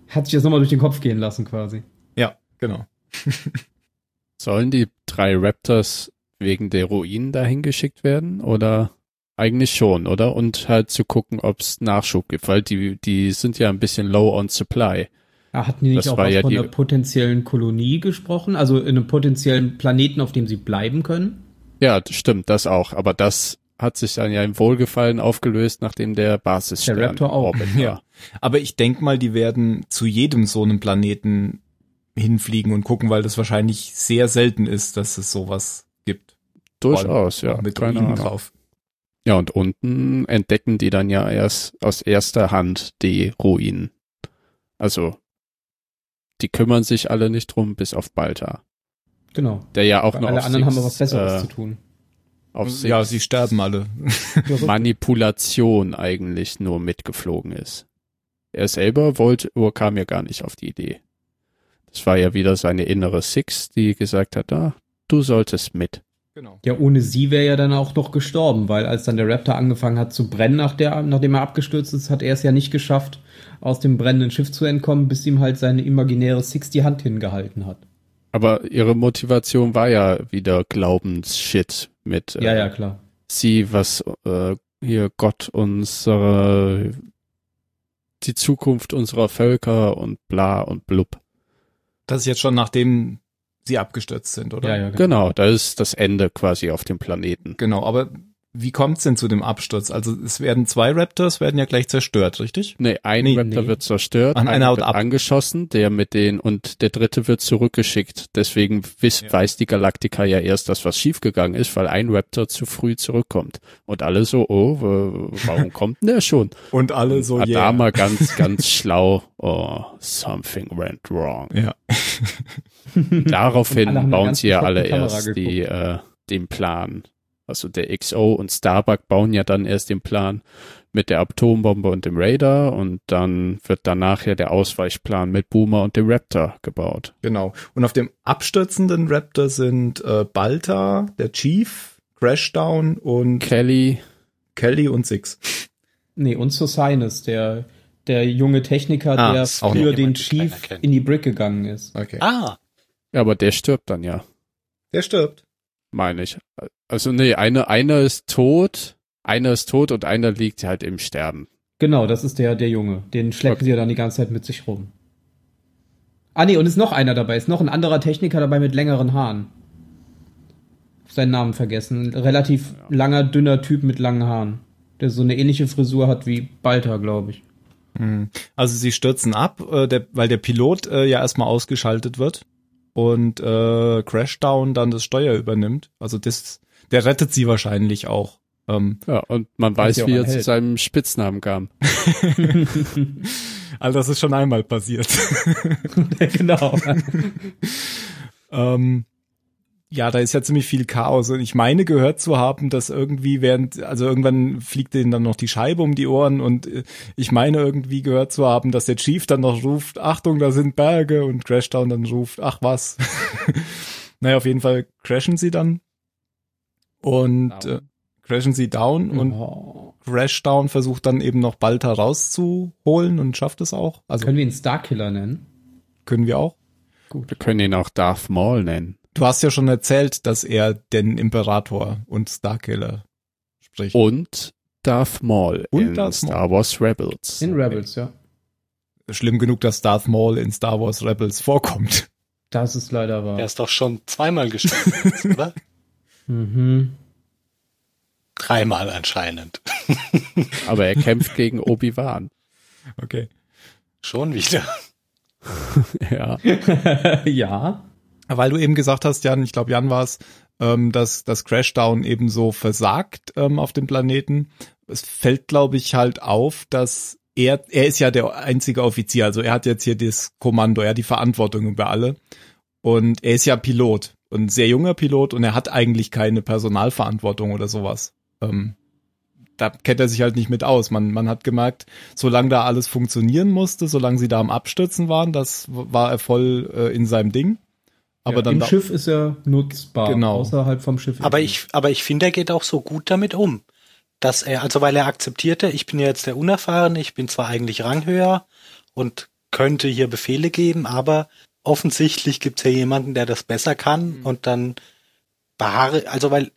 Hat sich das nochmal durch den Kopf gehen lassen, quasi. Ja, genau. Sollen die drei Raptors wegen der Ruinen dahin geschickt werden? Oder eigentlich schon, oder? Und halt zu gucken, ob es Nachschub gibt, weil die, die sind ja ein bisschen low on supply. Ja, hatten die nicht das auch ja von einer potenziellen Kolonie gesprochen? Also in einem potenziellen Planeten, auf dem sie bleiben können? Ja, das stimmt, das auch. Aber das hat sich dann ja im Wohlgefallen aufgelöst, nachdem der Basis Der Raptor auch. Ja. Aber ich denke mal, die werden zu jedem so einem Planeten hinfliegen und gucken, weil das wahrscheinlich sehr selten ist, dass es sowas gibt. Durchaus, ja. Mit Ruinen drauf. Ja, und unten entdecken die dann ja erst aus erster Hand die Ruinen. Also, die kümmern sich alle nicht drum, bis auf Balta. Genau. Der ja auch Weil noch alle anderen Six, haben was Besseres äh, zu tun. Auf Six ja, sie sterben alle. Manipulation eigentlich nur mitgeflogen ist. Er selber wollte, kam ja gar nicht auf die Idee. Es war ja wieder seine innere Six, die gesagt hat, ah, du solltest mit. Genau. Ja, ohne sie wäre er dann auch noch gestorben, weil als dann der Raptor angefangen hat zu brennen, nach der, nachdem er abgestürzt ist, hat er es ja nicht geschafft, aus dem brennenden Schiff zu entkommen, bis ihm halt seine imaginäre Six die Hand hingehalten hat. Aber ihre Motivation war ja wieder Glaubensshit mit äh, ja, ja, klar. sie, was äh, hier Gott unsere die Zukunft unserer Völker und bla und blub. Das ist jetzt schon nachdem sie abgestürzt sind, oder? Ja, ja, genau. genau, da ist das Ende quasi auf dem Planeten. Genau, aber wie kommt es denn zu dem Absturz? Also es werden zwei Raptors werden ja gleich zerstört, richtig? Nee, ein nee, Raptor nee. wird zerstört, An einer wird angeschossen, der mit den und der dritte wird zurückgeschickt. Deswegen wiss, ja. weiß die Galaktika ja erst, dass was schiefgegangen ist, weil ein Raptor zu früh zurückkommt. Und alle so, oh, warum kommt denn der schon? und alle so, ja. Yeah. Adama ganz, ganz schlau, oh, something went wrong. Ja. Daraufhin bauen sie ja alle erst die, äh, den Plan also der XO und Starbuck bauen ja dann erst den Plan mit der Atombombe und dem Raider und dann wird danach ja der Ausweichplan mit Boomer und dem Raptor gebaut. Genau. Und auf dem abstürzenden Raptor sind äh, Balta, der Chief, Crashdown und Kelly. Kelly und Six. Nee, und Sosinus, der, der junge Techniker, ah, der früher den Chief in die Brick gegangen ist. Okay. Ah. Ja, aber der stirbt dann ja. Der stirbt meine ich. Also nee, eine, einer ist tot, einer ist tot und einer liegt halt im Sterben. Genau, das ist der, der Junge. Den schleppen okay. sie ja dann die ganze Zeit mit sich rum. Ah nee, und ist noch einer dabei, ist noch ein anderer Techniker dabei mit längeren Haaren. Seinen Namen vergessen. Ein relativ ja. langer, dünner Typ mit langen Haaren. der so eine ähnliche Frisur hat wie Balta, glaube ich. Hm. Also sie stürzen ab, äh, der, weil der Pilot äh, ja erstmal ausgeschaltet wird und äh, Crashdown dann das Steuer übernimmt. Also das, der rettet sie wahrscheinlich auch. Ähm, ja, und man weiß, wie er zu seinem Spitznamen kam. also das ist schon einmal passiert. genau. ähm, ja, da ist ja ziemlich viel Chaos und ich meine gehört zu haben, dass irgendwie während, also irgendwann fliegt denen dann noch die Scheibe um die Ohren und äh, ich meine irgendwie gehört zu haben, dass der Chief dann noch ruft, Achtung, da sind Berge und Crashdown dann ruft, ach was. naja, auf jeden Fall crashen sie dann und äh, crashen sie down und oh. Crashdown versucht dann eben noch Balta rauszuholen und schafft es auch. Also können wir ihn Starkiller nennen? Können wir auch. Gut. Wir können ihn auch Darth Maul nennen. Du hast ja schon erzählt, dass er den Imperator und Starkiller spricht. Und Darth Maul und in Darth Star Wars Rebels. In Rebels, ja. Schlimm genug, dass Darth Maul in Star Wars Rebels vorkommt. Das ist leider wahr. Er ist doch schon zweimal gestorben, oder? Mhm. Dreimal anscheinend. Aber er kämpft gegen Obi-Wan. Okay. Schon wieder. ja. ja. Weil du eben gesagt hast, Jan, ich glaube, Jan war es, ähm, dass das Crashdown eben so versagt ähm, auf dem Planeten. Es fällt, glaube ich, halt auf, dass er, er ist ja der einzige Offizier, also er hat jetzt hier das Kommando, er hat die Verantwortung über alle. Und er ist ja Pilot und sehr junger Pilot und er hat eigentlich keine Personalverantwortung oder sowas. Ähm, da kennt er sich halt nicht mit aus. Man, man hat gemerkt, solange da alles funktionieren musste, solange sie da am Abstürzen waren, das war er voll äh, in seinem Ding. Aber ja, dann im Schiff ist er nutzbar, genau. außerhalb vom Schiff. Aber ich, aber ich finde, er geht auch so gut damit um, dass er, also weil er akzeptierte, ich bin ja jetzt der Unerfahrene, ich bin zwar eigentlich ranghöher und könnte hier Befehle geben, aber offensichtlich gibt's ja jemanden, der das besser kann mhm. und dann beharre, also weil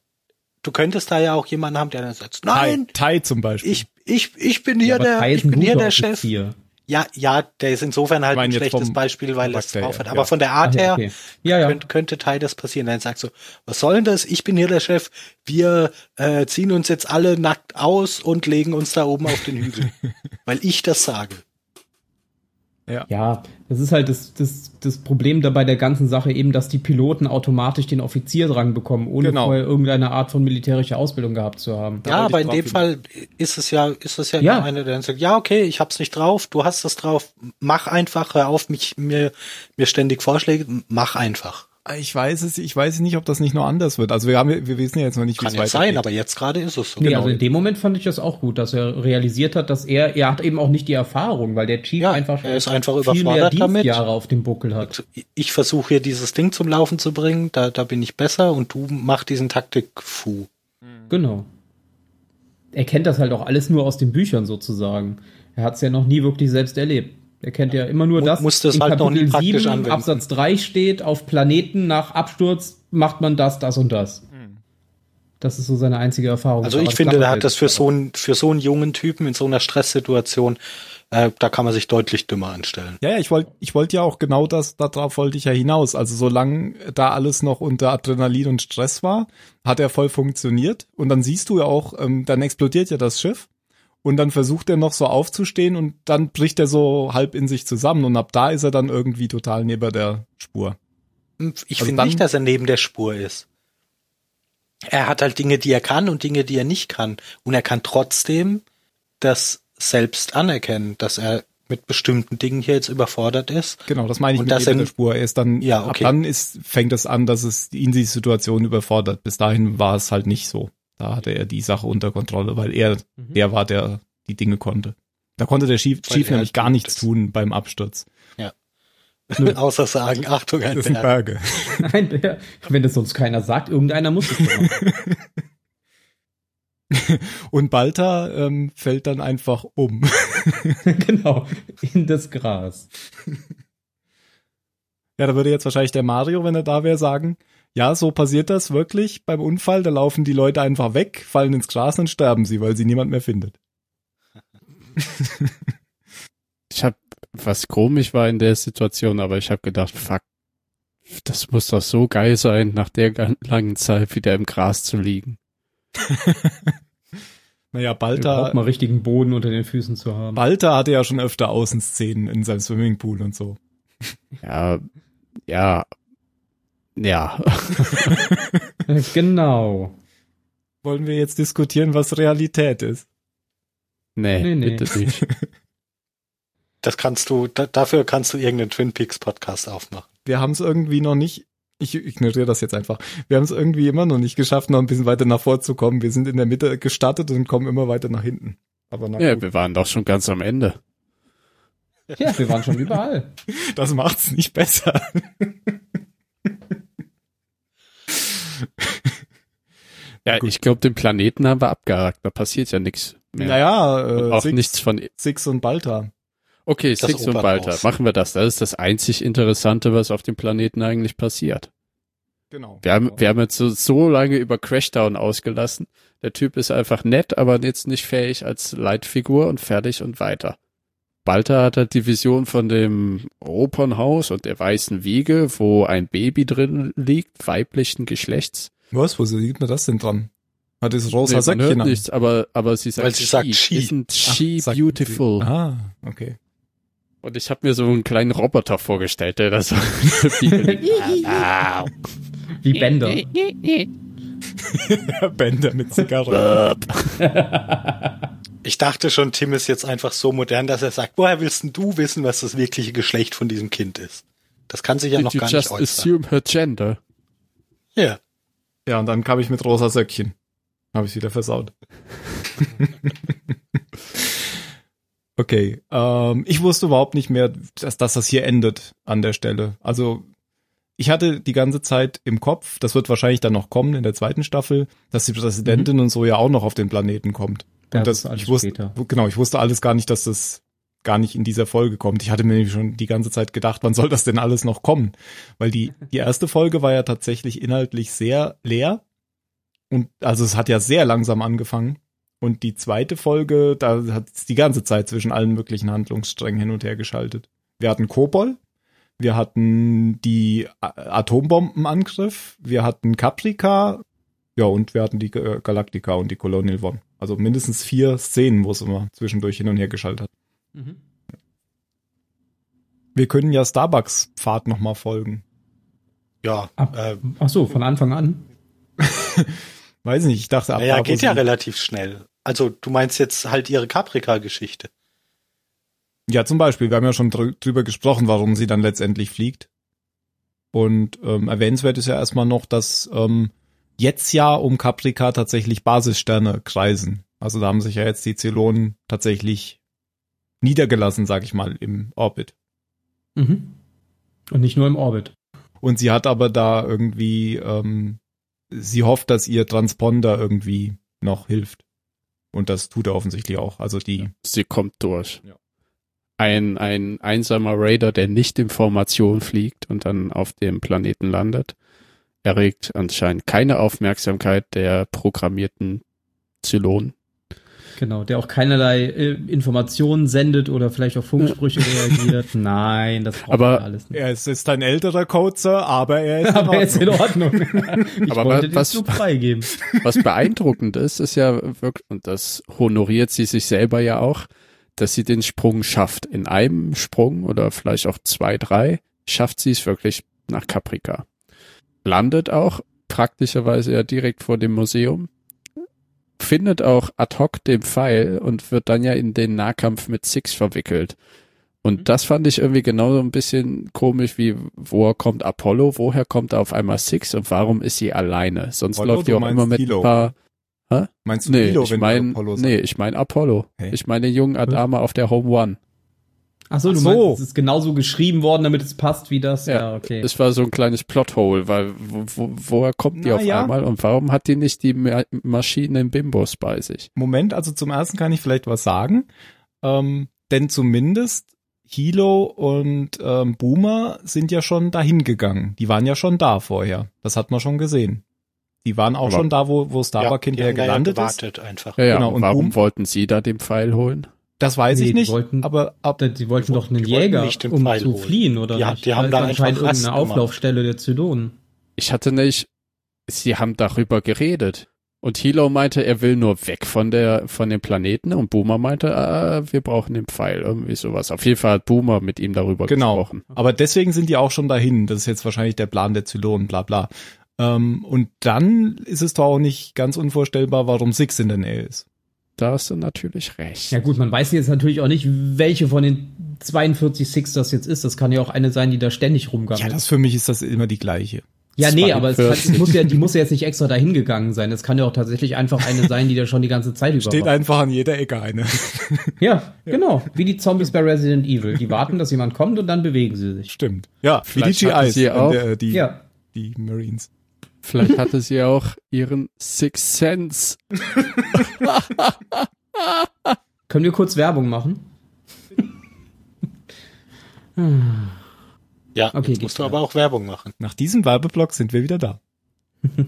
du könntest da ja auch jemanden haben, der dann sagt, nein, Tai, zum Beispiel. Ich, ich, ich bin hier ja, der, ich bin hier der Chef. Ja, ja, der ist insofern halt ein schlechtes Beispiel, weil es drauf hat. Aber ja. von der Art her okay. ja, ja. Könnte, könnte Teil das passieren. Dann sagst du, was soll denn das? Ich bin hier der Chef. Wir äh, ziehen uns jetzt alle nackt aus und legen uns da oben auf den Hügel. weil ich das sage. Ja. ja, das ist halt das, das, das Problem dabei der ganzen Sache eben, dass die Piloten automatisch den Offizierrang bekommen, ohne genau. vorher irgendeine Art von militärischer Ausbildung gehabt zu haben. Ja, aber in dem Fall ist es ja, ist es ja, ja. einer, der dann sagt, ja, okay, ich hab's nicht drauf, du hast es drauf, mach einfach, hör auf, mich, mir, mir ständig Vorschläge, mach einfach. Ich weiß es, ich weiß nicht, ob das nicht noch anders wird. Also wir haben, wir wissen ja jetzt noch nicht, wie es weitergeht. sein, aber jetzt gerade ist es so. Nee, genau. also in dem Moment fand ich das auch gut, dass er realisiert hat, dass er, er hat eben auch nicht die Erfahrung, weil der Chief ja, einfach er ist einfach viel mehr Dienstjahre auf dem Buckel hat. Ich versuche hier dieses Ding zum Laufen zu bringen, da, da bin ich besser und du mach diesen Taktik-Fu. Genau. Er kennt das halt auch alles nur aus den Büchern sozusagen. Er hat es ja noch nie wirklich selbst erlebt. Er kennt ja immer nur das. Muss das in halt Kapitel noch nie 7, anwenden. Absatz 3 steht, auf Planeten nach Absturz macht man das, das und das. Hm. Das ist so seine einzige Erfahrung. Also ich finde, er hat das für so, einen, für so einen jungen Typen in so einer Stresssituation, äh, da kann man sich deutlich dümmer anstellen. Ja, ja, ich wollte ich wollte ja auch genau das, darauf wollte ich ja hinaus. Also solange da alles noch unter Adrenalin und Stress war, hat er voll funktioniert. Und dann siehst du ja auch, ähm, dann explodiert ja das Schiff. Und dann versucht er noch so aufzustehen und dann bricht er so halb in sich zusammen und ab da ist er dann irgendwie total neben der Spur. Ich also finde nicht, dass er neben der Spur ist. Er hat halt Dinge, die er kann und Dinge, die er nicht kann. Und er kann trotzdem das selbst anerkennen, dass er mit bestimmten Dingen hier jetzt überfordert ist. Genau, das meine ich und mit neben der Spur. Er ist dann, ja, okay. ab dann ist, fängt es an, dass es ihn die Situation überfordert. Bis dahin war es halt nicht so. Da hatte er die Sache unter Kontrolle, weil er mhm. der war, der die Dinge konnte. Da konnte der Chief, Chief nämlich halt gar nichts ist. tun beim Absturz. Ja. Außer sagen, Achtung, ein das Berg. Berge. Ein Berg. Wenn das sonst keiner sagt, irgendeiner muss es machen. Und Balta ähm, fällt dann einfach um. genau, in das Gras. Ja, da würde jetzt wahrscheinlich der Mario, wenn er da wäre, sagen, ja, so passiert das wirklich beim Unfall. Da laufen die Leute einfach weg, fallen ins Gras und sterben sie, weil sie niemand mehr findet. ich habe was komisch war in der Situation, aber ich habe gedacht, fuck, das muss doch so geil sein, nach der langen Zeit wieder im Gras zu liegen. Naja, Balta. Mal richtigen Boden unter den Füßen zu haben. Balta hatte ja schon öfter Außenszenen in seinem Swimmingpool und so. Ja, ja, ja. genau. Wollen wir jetzt diskutieren, was Realität ist? Nee, nee, nee. bitte nicht. Das kannst du, da, dafür kannst du irgendeinen Twin Peaks Podcast aufmachen. Wir haben es irgendwie noch nicht, ich ignoriere das jetzt einfach. Wir haben es irgendwie immer noch nicht geschafft, noch ein bisschen weiter nach vorzukommen. Wir sind in der Mitte gestartet und kommen immer weiter nach hinten. Aber na ja, gut. wir waren doch schon ganz am Ende. Ja, wir waren schon überall. Das macht's nicht besser. Ja, Gut. ich glaube, den Planeten haben wir abgehakt. Da passiert ja nichts mehr. Naja, äh, auch Six, nichts von Six und Balta. Okay, das Six und Balta. Machen wir das. Das ist das einzig Interessante, was auf dem Planeten eigentlich passiert. Genau. Wir haben, wir haben jetzt so, so lange über Crashdown ausgelassen. Der Typ ist einfach nett, aber jetzt nicht fähig als Leitfigur und fertig und weiter. Balta hat halt die Vision von dem Opernhaus und der weißen Wiege, wo ein Baby drin liegt, weiblichen Geschlechts. Was? Wo sieht man das denn dran? Hat das rosa nee, Säckchen an? nichts, aber, aber sie sagt Weil sie sagt she. Isn't she Ach, beautiful? Ah, okay. Und ich habe mir so einen kleinen Roboter vorgestellt, der das so Wie Bänder. Bänder mit Zigarre. Ich dachte schon, Tim ist jetzt einfach so modern, dass er sagt, woher willst denn du wissen, was das wirkliche Geschlecht von diesem Kind ist? Das kann sich ja Did noch gar nicht äußern. assume her gender? Ja. Ja, und dann kam ich mit rosa Söckchen. Habe ich wieder versaut. okay. Ähm, ich wusste überhaupt nicht mehr, dass, dass das hier endet an der Stelle. Also ich hatte die ganze Zeit im Kopf, das wird wahrscheinlich dann noch kommen in der zweiten Staffel, dass die Präsidentin mhm. und so ja auch noch auf den Planeten kommt. Ja, und das, das ich wusste, später. genau, ich wusste alles gar nicht, dass das gar nicht in dieser Folge kommt. Ich hatte mir schon die ganze Zeit gedacht, wann soll das denn alles noch kommen? Weil die, die erste Folge war ja tatsächlich inhaltlich sehr leer. Und also es hat ja sehr langsam angefangen. Und die zweite Folge, da hat es die ganze Zeit zwischen allen möglichen Handlungssträngen hin und her geschaltet. Wir hatten Kobol, wir hatten die Atombombenangriff, wir hatten Caprica, ja, und wir hatten die Galactica und die Colonial One. Also mindestens vier Szenen, wo es immer zwischendurch hin und her geschaltet hat. Mhm. Wir können ja Starbucks Pfad nochmal folgen. Ja. Ab, äh, ach so, von Anfang an. Weiß nicht, ich dachte ab. Ja, geht ja relativ schnell. Also du meinst jetzt halt ihre Caprica-Geschichte. Ja, zum Beispiel. Wir haben ja schon drüber gesprochen, warum sie dann letztendlich fliegt. Und ähm, erwähnenswert ist ja erstmal noch, dass ähm, jetzt ja um Caprica tatsächlich Basissterne kreisen. Also da haben sich ja jetzt die Zylonen tatsächlich niedergelassen, sag ich mal, im Orbit. Mhm. Und nicht nur im Orbit. Und sie hat aber da irgendwie, ähm, sie hofft, dass ihr Transponder irgendwie noch hilft. Und das tut er offensichtlich auch. Also die. Sie kommt durch. Ja. Ein, ein einsamer Raider, der nicht in Formation fliegt und dann auf dem Planeten landet, erregt anscheinend keine Aufmerksamkeit der programmierten Zylonen. Genau, der auch keinerlei äh, Informationen sendet oder vielleicht auf Funksprüche reagiert. Nein, das braucht aber alles nicht. Er ist, ist ein älterer Cozer, aber er ist aber in Ordnung. Er ist in Ordnung. ich aber wollte was, den freigeben. Was beeindruckend ist, ist ja wirklich, und das honoriert sie sich selber ja auch, dass sie den Sprung schafft. In einem Sprung oder vielleicht auch zwei, drei schafft sie es wirklich nach Caprica. Landet auch praktischerweise ja direkt vor dem Museum findet auch ad hoc den Pfeil und wird dann ja in den Nahkampf mit Six verwickelt. Und mhm. das fand ich irgendwie genauso ein bisschen komisch wie, woher kommt Apollo, woher kommt auf einmal Six und warum ist sie alleine? Sonst Apollo, läuft die auch immer mit Hilo. ein paar. Hä? Meinst du nee, Hilo, ich mein, Nee, ich meine Apollo. Hey. Ich meine den jungen Adama auf der Home One. Ach so, Ach du so. meinst, es ist genauso geschrieben worden, damit es passt wie das? Ja, ja okay. Es war so ein kleines Plothole, weil wo, wo, woher kommt die Na, auf ja. einmal und warum hat die nicht die Ma Maschine im Bimbos bei sich? Moment, also zum ersten kann ich vielleicht was sagen, ähm, denn zumindest Hilo und ähm, Boomer sind ja schon dahin gegangen. Die waren ja schon da vorher. Das hat man schon gesehen. Die waren auch Aber schon da, wo, wo Starbuck ja, hinterher gelandet ja ist. Einfach. Ja, ja. Genau. Und warum Boom wollten sie da den Pfeil holen? Das weiß nee, ich nicht. Wollten, aber ab, die wollten doch einen Jäger, um Pfeil zu holen. fliehen, oder ja, nicht? Die haben da anscheinend irgendeine Auflaufstelle der Zylonen. Ich hatte nicht, sie haben darüber geredet. Und Hilo meinte, er will nur weg von der, von dem Planeten und Boomer meinte, ah, wir brauchen den Pfeil, irgendwie sowas. Auf jeden Fall hat Boomer mit ihm darüber genau. gesprochen. Aber deswegen sind die auch schon dahin. Das ist jetzt wahrscheinlich der Plan der Zylonen, bla bla. Ähm, und dann ist es doch auch nicht ganz unvorstellbar, warum Six in der Nähe ist. Da hast du natürlich recht. Ja gut, man weiß jetzt natürlich auch nicht, welche von den 42 Six das jetzt ist. Das kann ja auch eine sein, die da ständig rumgammelt. Ja, das für mich ist das immer die gleiche. Ja, nee, aber es, kann, es, muss ja, die muss ja jetzt nicht extra dahin gegangen sein. Es kann ja auch tatsächlich einfach eine sein, die da schon die ganze Zeit über Steht war. einfach an jeder Ecke eine. Ja, ja, genau. Wie die Zombies bei Resident Evil. Die warten, dass jemand kommt und dann bewegen sie sich. Stimmt. Ja, Vielleicht wie die GIs. Der, die, ja. die Marines. Vielleicht hatte sie auch ihren Six Sense. Können wir kurz Werbung machen? Ja, okay, jetzt musst du aber auch Werbung machen. Nach diesem Werbeblock sind wir wieder da.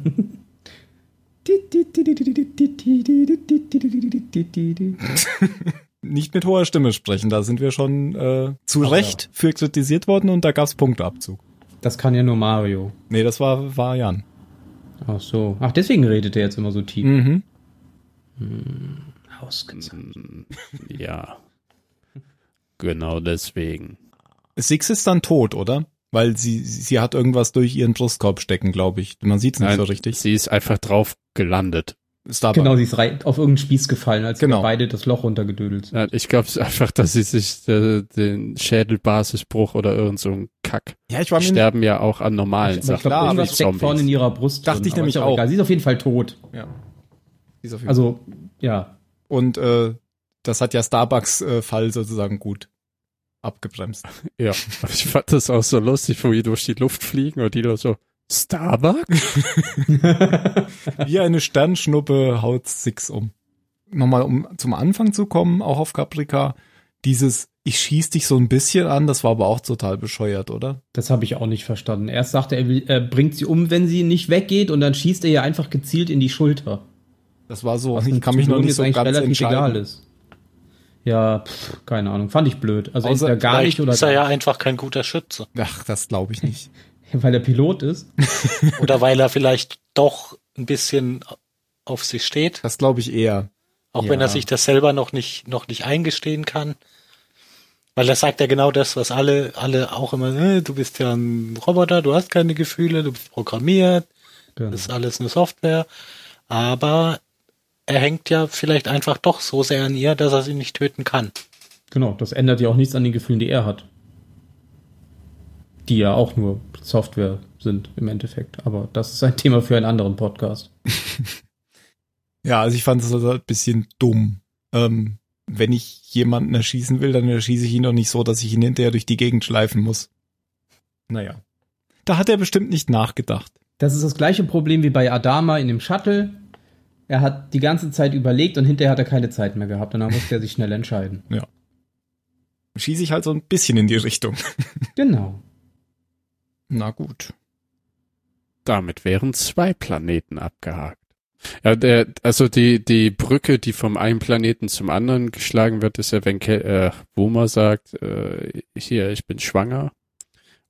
Nicht mit hoher Stimme sprechen, da sind wir schon äh, zu Ach, Recht ja. für kritisiert worden und da gab's Punkteabzug. Das kann ja nur Mario. Nee, das war, war Jan. Ach so. Ach, deswegen redet er jetzt immer so tief. Mhm. Hm, ausgezeichnet. Ja. Genau deswegen. Six ist dann tot, oder? Weil sie, sie hat irgendwas durch ihren Brustkorb stecken, glaube ich. Man sieht es nicht Nein, so richtig. Sie ist einfach drauf gelandet. Starbuck. Genau, sie ist auf irgendeinen Spieß gefallen, als genau. beide das Loch runtergedödelt sind. Ja, ich glaube einfach, dass sie sich äh, den Schädelbasisbruch oder irgend so ein Kack. Ja, ich war mir sterben ja auch an normalen ich, Sachen. Ich glaube, irgendwas steckt vorne in ihrer Brust. Dachte drin, ich nämlich auch. Egal. Sie ist auf jeden Fall tot. Ja. Sie ist auf jeden also, ja. Und äh, das hat ja Starbucks äh, Fall sozusagen gut abgebremst. Ja, ich fand das auch so lustig, wo die durch die Luft fliegen und die da so, Starbucks? Wie eine Sternschnuppe haut Six um. Nochmal, um zum Anfang zu kommen, auch auf Caprica, dieses ich schieß dich so ein bisschen an, das war aber auch total bescheuert, oder? Das habe ich auch nicht verstanden. Erst sagte er, er bringt sie um, wenn sie nicht weggeht, und dann schießt er ihr einfach gezielt in die Schulter. Das war so, Was ich kann mich noch nicht so ganz relativ entscheiden. egal ist. Ja, pff, keine Ahnung. Fand ich blöd. Also Außer, er gar nicht oder. Ist er ja einfach kein guter Schütze. Ach, das glaube ich nicht. Weil er Pilot ist. oder weil er vielleicht doch ein bisschen auf sich steht. Das glaube ich eher. Auch ja. wenn er sich das selber noch nicht, noch nicht eingestehen kann. Weil er sagt ja genau das, was alle, alle auch immer, äh, du bist ja ein Roboter, du hast keine Gefühle, du bist programmiert, genau. das ist alles eine Software. Aber er hängt ja vielleicht einfach doch so sehr an ihr, dass er sie nicht töten kann. Genau, das ändert ja auch nichts an den Gefühlen, die er hat. Die ja auch nur Software sind im Endeffekt. Aber das ist ein Thema für einen anderen Podcast. ja, also ich fand es also ein bisschen dumm. Ähm, wenn ich jemanden erschießen will, dann erschieße ich ihn doch nicht so, dass ich ihn hinterher durch die Gegend schleifen muss. Naja. Da hat er bestimmt nicht nachgedacht. Das ist das gleiche Problem wie bei Adama in dem Shuttle er hat die ganze Zeit überlegt und hinterher hat er keine Zeit mehr gehabt und dann musste er sich schnell entscheiden. Ja. Schieße ich halt so ein bisschen in die Richtung. Genau. Na gut. Damit wären zwei Planeten abgehakt. Ja, der, also die, die Brücke, die vom einen Planeten zum anderen geschlagen wird, ist ja, wenn Ke äh, Boomer sagt, äh, hier, ich bin schwanger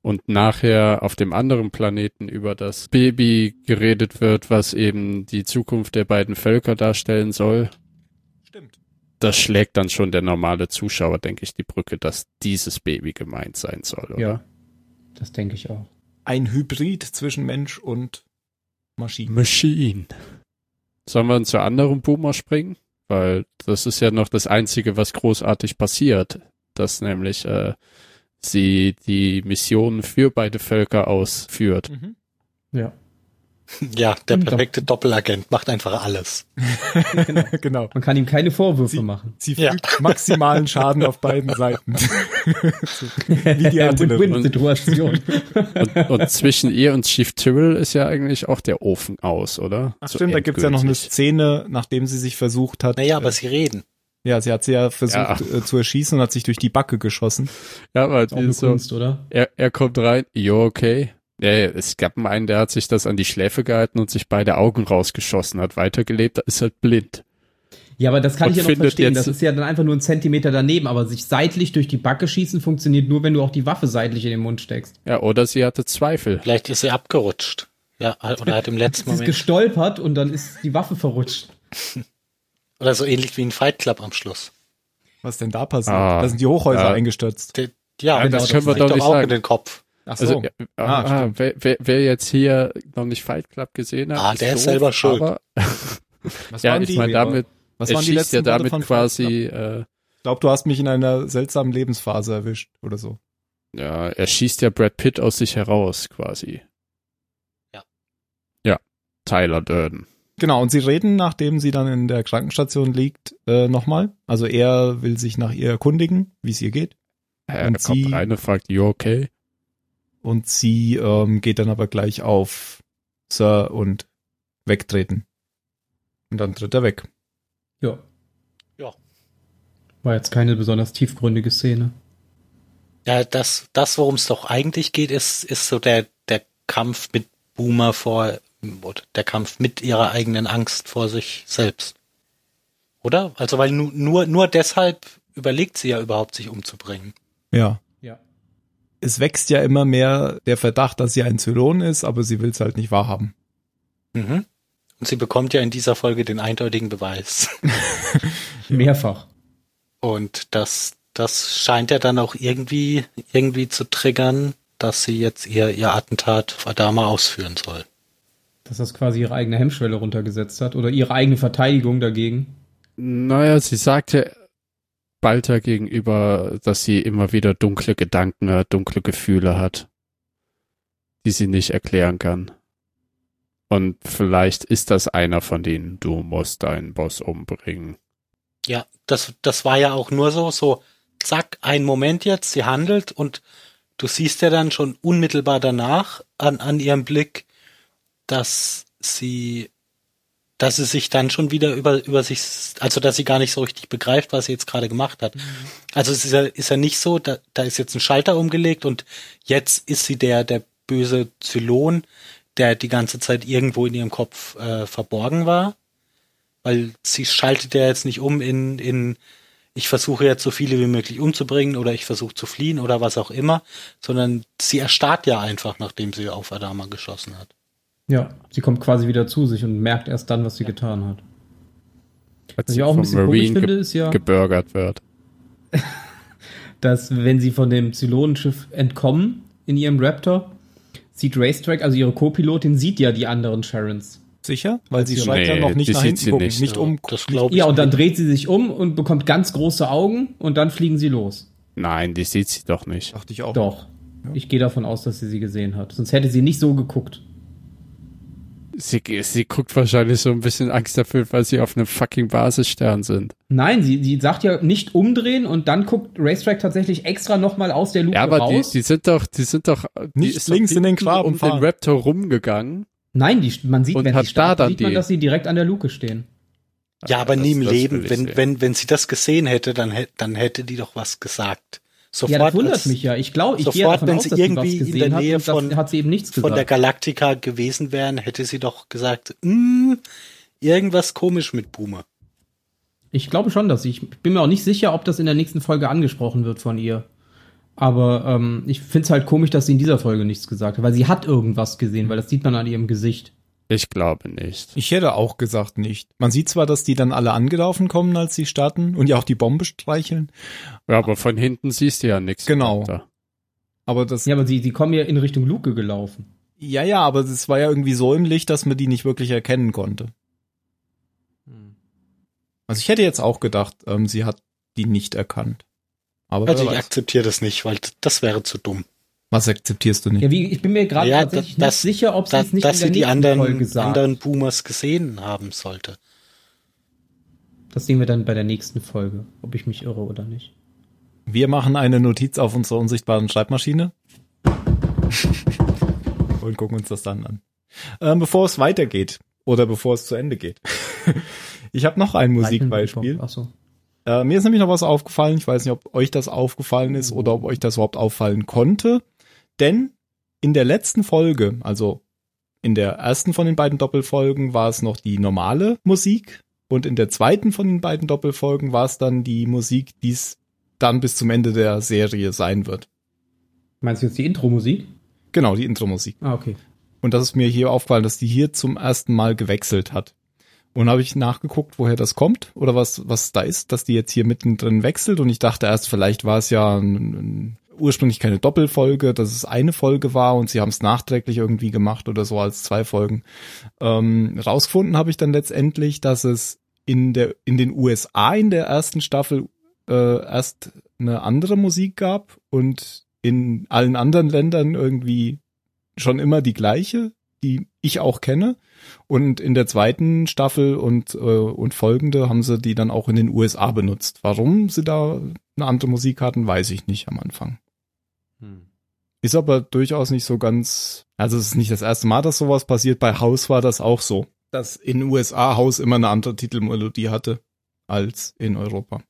und nachher auf dem anderen Planeten über das Baby geredet wird, was eben die Zukunft der beiden Völker darstellen soll. Stimmt. Das schlägt dann schon der normale Zuschauer, denke ich, die Brücke, dass dieses Baby gemeint sein soll. Oder? Ja, das denke ich auch. Ein Hybrid zwischen Mensch und Maschine. Maschine. Sollen wir dann zur anderen Boomer springen? Weil das ist ja noch das Einzige, was großartig passiert. Dass nämlich äh, sie die Mission für beide Völker ausführt. Mhm. Ja. Ja, der perfekte Doppelagent macht einfach alles. genau. genau. Man kann ihm keine Vorwürfe sie, machen. Sie fügt ja. maximalen Schaden auf beiden Seiten. Wie die Win-Win-Situation. Und, und, zwischen ihr und Chief Tyrrell ist ja eigentlich auch der Ofen aus, oder? Ach so stimmt, da gibt's ja noch eine Szene, nachdem sie sich versucht hat. Naja, aber äh, sie reden. Ja, sie hat sie ja versucht ja. Äh, zu erschießen und hat sich durch die Backe geschossen. Ja, aber die ist so, Kunst, oder? Er, er kommt rein, jo, okay. Ja, es gab einen, der hat sich das an die Schläfe gehalten und sich beide Augen rausgeschossen, hat weitergelebt, ist halt blind. Ja, aber das kann und ich ja noch verstehen. Das ist ja dann einfach nur ein Zentimeter daneben, aber sich seitlich durch die Backe schießen funktioniert nur, wenn du auch die Waffe seitlich in den Mund steckst. Ja, oder sie hatte Zweifel. Vielleicht ist sie abgerutscht. Ja, oder hat im letzten Moment. ist gestolpert und dann ist die Waffe verrutscht. Oder so ähnlich wie ein Fight Club am Schluss. Was denn da passiert? Ah, da sind die Hochhäuser ja. eingestürzt. Ja, ja, das, das können wir doch nicht auch sagen. in den Kopf. Ach also, so. Also, ah, ah, wer, wer, wer jetzt hier noch nicht Fight Club gesehen hat, ah, der ist, ist selber schuld. Aber, ja, ich meine damit, was waren die letzten ja damit quasi. Äh, ich glaube, du hast mich in einer seltsamen Lebensphase erwischt oder so. Ja, er schießt ja Brad Pitt aus sich heraus quasi. Ja. Ja, Tyler Durden. Genau, und sie reden, nachdem sie dann in der Krankenstation liegt, äh, nochmal. Also er will sich nach ihr erkundigen, wie es ihr geht. Er und kommt sie, rein und fragt, you okay? Und sie ähm, geht dann aber gleich auf Sir und wegtreten. Und dann tritt er weg. Ja. Ja. War jetzt keine besonders tiefgründige Szene. Ja, das, das worum es doch eigentlich geht, ist, ist so der, der Kampf mit Boomer vor, oder der Kampf mit ihrer eigenen Angst vor sich selbst. Oder? Also, weil nur, nur, nur deshalb überlegt sie ja überhaupt, sich umzubringen. Ja. Es wächst ja immer mehr der Verdacht, dass sie ein Zylon ist, aber sie will es halt nicht wahrhaben. Mhm. Und sie bekommt ja in dieser Folge den eindeutigen Beweis. Mehrfach. Und das, das scheint ja dann auch irgendwie, irgendwie zu triggern, dass sie jetzt ihr, ihr Attentat auf Adama ausführen soll. Dass das quasi ihre eigene Hemmschwelle runtergesetzt hat oder ihre eigene Verteidigung dagegen. Naja, sie sagte Balter gegenüber, dass sie immer wieder dunkle Gedanken hat, dunkle Gefühle hat, die sie nicht erklären kann. Und vielleicht ist das einer von denen, du musst deinen Boss umbringen. Ja, das, das war ja auch nur so, so, zack, ein Moment jetzt, sie handelt und du siehst ja dann schon unmittelbar danach an, an ihrem Blick, dass sie, dass sie sich dann schon wieder über, über sich, also dass sie gar nicht so richtig begreift, was sie jetzt gerade gemacht hat. Mhm. Also es ist ja, ist ja nicht so, da, da ist jetzt ein Schalter umgelegt und jetzt ist sie der, der böse Zylon, der die ganze Zeit irgendwo in ihrem Kopf äh, verborgen war. Weil sie schaltet ja jetzt nicht um in, in ich versuche jetzt so viele wie möglich umzubringen oder ich versuche zu fliehen oder was auch immer, sondern sie erstarrt ja einfach, nachdem sie auf Adama geschossen hat. Ja, sie kommt quasi wieder zu sich und merkt erst dann, was sie ja. getan hat. Als was ich auch ein bisschen Marine komisch finde, ist ja, gebürgert wird. dass wenn sie von dem Zylonenschiff entkommen in ihrem Raptor, sieht Racetrack, also ihre Co-Pilotin, sieht ja die anderen Sharons. Sicher? Weil sie nee, ja noch nicht nach hinten gucken, nicht, nicht um. Das ich. Ja, und dann dreht sie sich um und bekommt ganz große Augen und dann fliegen sie los. Nein, die sieht sie doch nicht. Dachte ich auch. Doch. Ja. Ich gehe davon aus, dass sie sie gesehen hat. Sonst hätte sie nicht so geguckt. Sie, sie guckt wahrscheinlich so ein bisschen Angst dafür, weil sie auf einem fucking Basisstern sind. Nein, sie, sie sagt ja nicht umdrehen und dann guckt Racetrack tatsächlich extra nochmal aus der Luke raus. Ja, aber raus. Die, die sind doch, die sind doch, die nicht ist links in den Graben um fahren. den Raptor rumgegangen. Nein, die, man sieht, und wenn hat sie starten, da sieht man, dass sie direkt an der Luke stehen. Ja, aber das, nie im Leben. Wenn, wenn, wenn sie das gesehen hätte, dann, dann hätte die doch was gesagt. Sofort, ja, das wundert als, mich ja. Ich glaube, ich gehe davon wenn aus, sie irgendwie sie in der Nähe von, hat sie eben nichts von der Galaktika gewesen wären, hätte sie doch gesagt, mm, irgendwas komisch mit Boomer. Ich glaube schon, dass ich, ich bin mir auch nicht sicher, ob das in der nächsten Folge angesprochen wird von ihr. Aber ähm, ich finde es halt komisch, dass sie in dieser Folge nichts gesagt hat, weil sie hat irgendwas gesehen, weil das sieht man an ihrem Gesicht. Ich glaube nicht. Ich hätte auch gesagt nicht. Man sieht zwar, dass die dann alle angelaufen kommen, als sie starten und ja auch die Bombe streicheln. Ja, aber von hinten siehst du ja nichts. Genau. Aber das. Ja, aber sie, sie kommen ja in Richtung Luke gelaufen. Ja, ja, aber es war ja irgendwie so im Licht, dass man die nicht wirklich erkennen konnte. Hm. Also ich hätte jetzt auch gedacht, ähm, sie hat die nicht erkannt. Aber also ich akzeptiere das nicht, weil das wäre zu dumm. Was akzeptierst du nicht? Ja, wie, ich bin mir gerade ja, tatsächlich das, nicht sicher, ob sie es nicht dass in der sie die anderen, Folge sagt. anderen Boomers gesehen haben sollte. Das sehen wir dann bei der nächsten Folge, ob ich mich irre oder nicht. Wir machen eine Notiz auf unserer unsichtbaren Schreibmaschine und gucken uns das dann an. Ähm, bevor es weitergeht oder bevor es zu Ende geht. ich habe noch ein Musikbeispiel. Ach so. Äh, mir ist nämlich noch was aufgefallen. Ich weiß nicht, ob euch das aufgefallen ist oder ob euch das überhaupt auffallen konnte. Denn in der letzten Folge, also in der ersten von den beiden Doppelfolgen, war es noch die normale Musik. Und in der zweiten von den beiden Doppelfolgen war es dann die Musik, die es dann bis zum Ende der Serie sein wird. Meinst du jetzt die Intro-Musik? Genau, die Intro-Musik. Ah, okay. Und das ist mir hier aufgefallen, dass die hier zum ersten Mal gewechselt hat. Und habe ich nachgeguckt, woher das kommt oder was, was da ist, dass die jetzt hier mittendrin wechselt. Und ich dachte erst, vielleicht war es ja ein, ein, ursprünglich keine Doppelfolge, dass es eine Folge war und sie haben es nachträglich irgendwie gemacht oder so als zwei Folgen. Ähm, rausgefunden habe ich dann letztendlich, dass es in der in den USA in der ersten Staffel äh, erst eine andere Musik gab und in allen anderen Ländern irgendwie schon immer die gleiche, die ich auch kenne. Und in der zweiten Staffel und, äh, und folgende haben sie die dann auch in den USA benutzt. Warum sie da eine andere Musik hatten, weiß ich nicht am Anfang. Hm. Ist aber durchaus nicht so ganz, also es ist nicht das erste Mal, dass sowas passiert. Bei House war das auch so, dass in USA House immer eine andere Titelmelodie hatte als in Europa.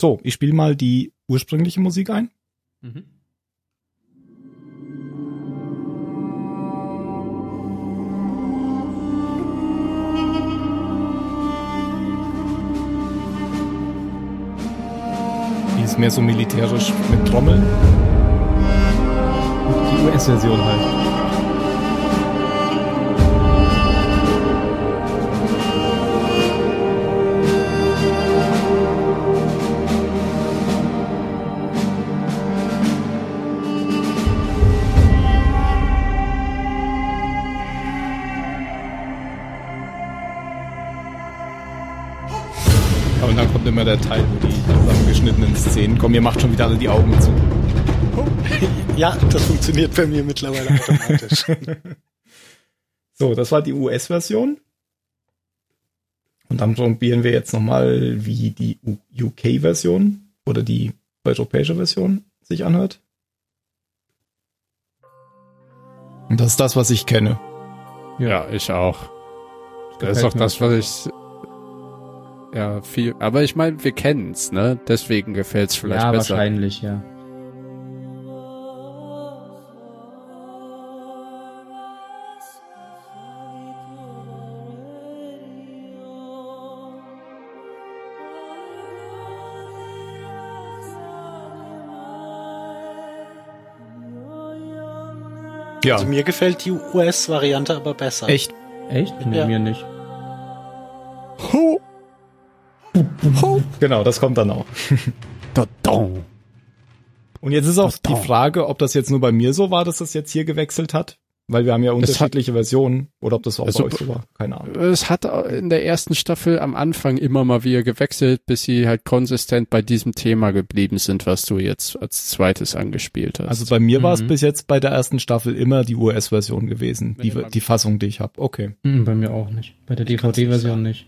So, ich spiele mal die ursprüngliche Musik ein. Mhm. Die ist mehr so militärisch mit Trommeln. US-Version halt. immer der Teil, wo die zusammengeschnittenen Szenen kommen. Ihr macht schon wieder alle die Augen zu. Ja, das funktioniert bei mir mittlerweile automatisch. so, das war die US-Version. Und dann probieren wir jetzt nochmal, wie die UK-Version oder die europäische Version sich anhört. Und das ist das, was ich kenne. Ja, ich auch. Das ist auch das, was ich ja, viel. Aber ich meine, wir kennen's, ne? Deswegen gefällt's vielleicht ja, besser. Ja, wahrscheinlich, ja. Ja. Also mir gefällt die US-Variante aber besser. Echt? Echt? Nee, ja. mir nicht. Huh. Genau, das kommt dann auch. Und jetzt ist auch die Frage, ob das jetzt nur bei mir so war, dass das jetzt hier gewechselt hat. Weil wir haben ja unterschiedliche hat, Versionen. Oder ob das auch also, bei euch so war. Keine Ahnung. Es hat in der ersten Staffel am Anfang immer mal wieder gewechselt, bis sie halt konsistent bei diesem Thema geblieben sind, was du jetzt als zweites angespielt hast. Also bei mir mhm. war es bis jetzt bei der ersten Staffel immer die US-Version gewesen. Die, die Fassung, die ich habe. Okay. Mhm, bei mir auch nicht. Bei der DVD-Version nicht.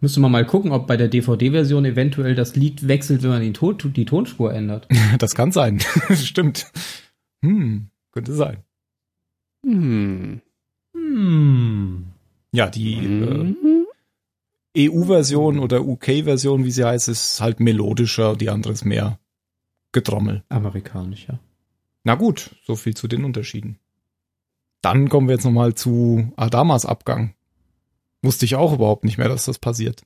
Müsste man mal gucken, ob bei der DVD-Version eventuell das Lied wechselt, wenn man die, Ton die Tonspur ändert. Das kann sein. Stimmt. Hm, könnte sein. Hm. Hm. Ja, die mhm. äh, EU-Version oder UK-Version, wie sie heißt, ist halt melodischer, die andere ist mehr Getrommel. Amerikanischer. Na gut, so viel zu den Unterschieden. Dann kommen wir jetzt nochmal zu Adamas Abgang. Wusste ich auch überhaupt nicht mehr, dass das passiert.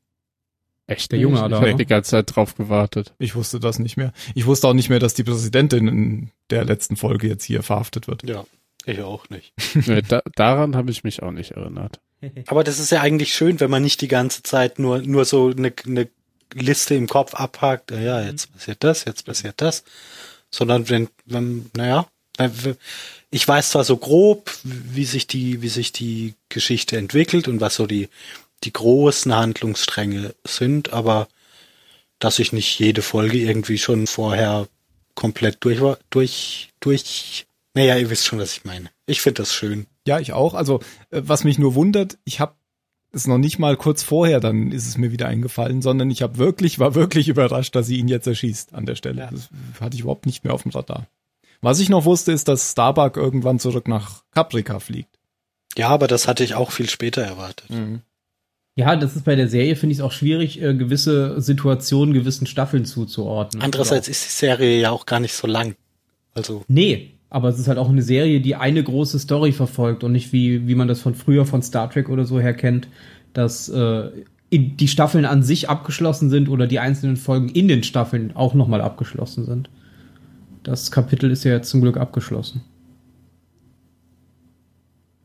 Echt, der Junge Adam? Ich habe die ganze Zeit drauf gewartet. Ich wusste das nicht mehr. Ich wusste auch nicht mehr, dass die Präsidentin in der letzten Folge jetzt hier verhaftet wird. Ja, ich auch nicht. nee, da, daran habe ich mich auch nicht erinnert. Aber das ist ja eigentlich schön, wenn man nicht die ganze Zeit nur, nur so eine, eine Liste im Kopf abhakt, ja, jetzt passiert das, jetzt passiert das, sondern wenn, wenn, naja, ich weiß zwar so grob, wie sich die, wie sich die Geschichte entwickelt und was so die, die großen Handlungsstränge sind, aber dass ich nicht jede Folge irgendwie schon vorher komplett durch war, durch, durch, naja, ihr wisst schon, was ich meine. Ich finde das schön. Ja, ich auch. Also, äh, was mich nur wundert, ich habe es noch nicht mal kurz vorher, dann ist es mir wieder eingefallen, sondern ich habe wirklich, war wirklich überrascht, dass sie ihn jetzt erschießt an der Stelle. Ja. Das hatte ich überhaupt nicht mehr auf dem Radar. Was ich noch wusste, ist, dass Starbuck irgendwann zurück nach Caprica fliegt. Ja, aber das hatte ich auch viel später erwartet. Mhm. Ja, das ist bei der Serie, finde ich es auch schwierig, äh, gewisse Situationen gewissen Staffeln zuzuordnen. Andererseits ist die Serie ja auch gar nicht so lang. Also. Nee, aber es ist halt auch eine Serie, die eine große Story verfolgt und nicht wie, wie man das von früher von Star Trek oder so her kennt, dass äh, die Staffeln an sich abgeschlossen sind oder die einzelnen Folgen in den Staffeln auch nochmal abgeschlossen sind das Kapitel ist ja jetzt zum Glück abgeschlossen.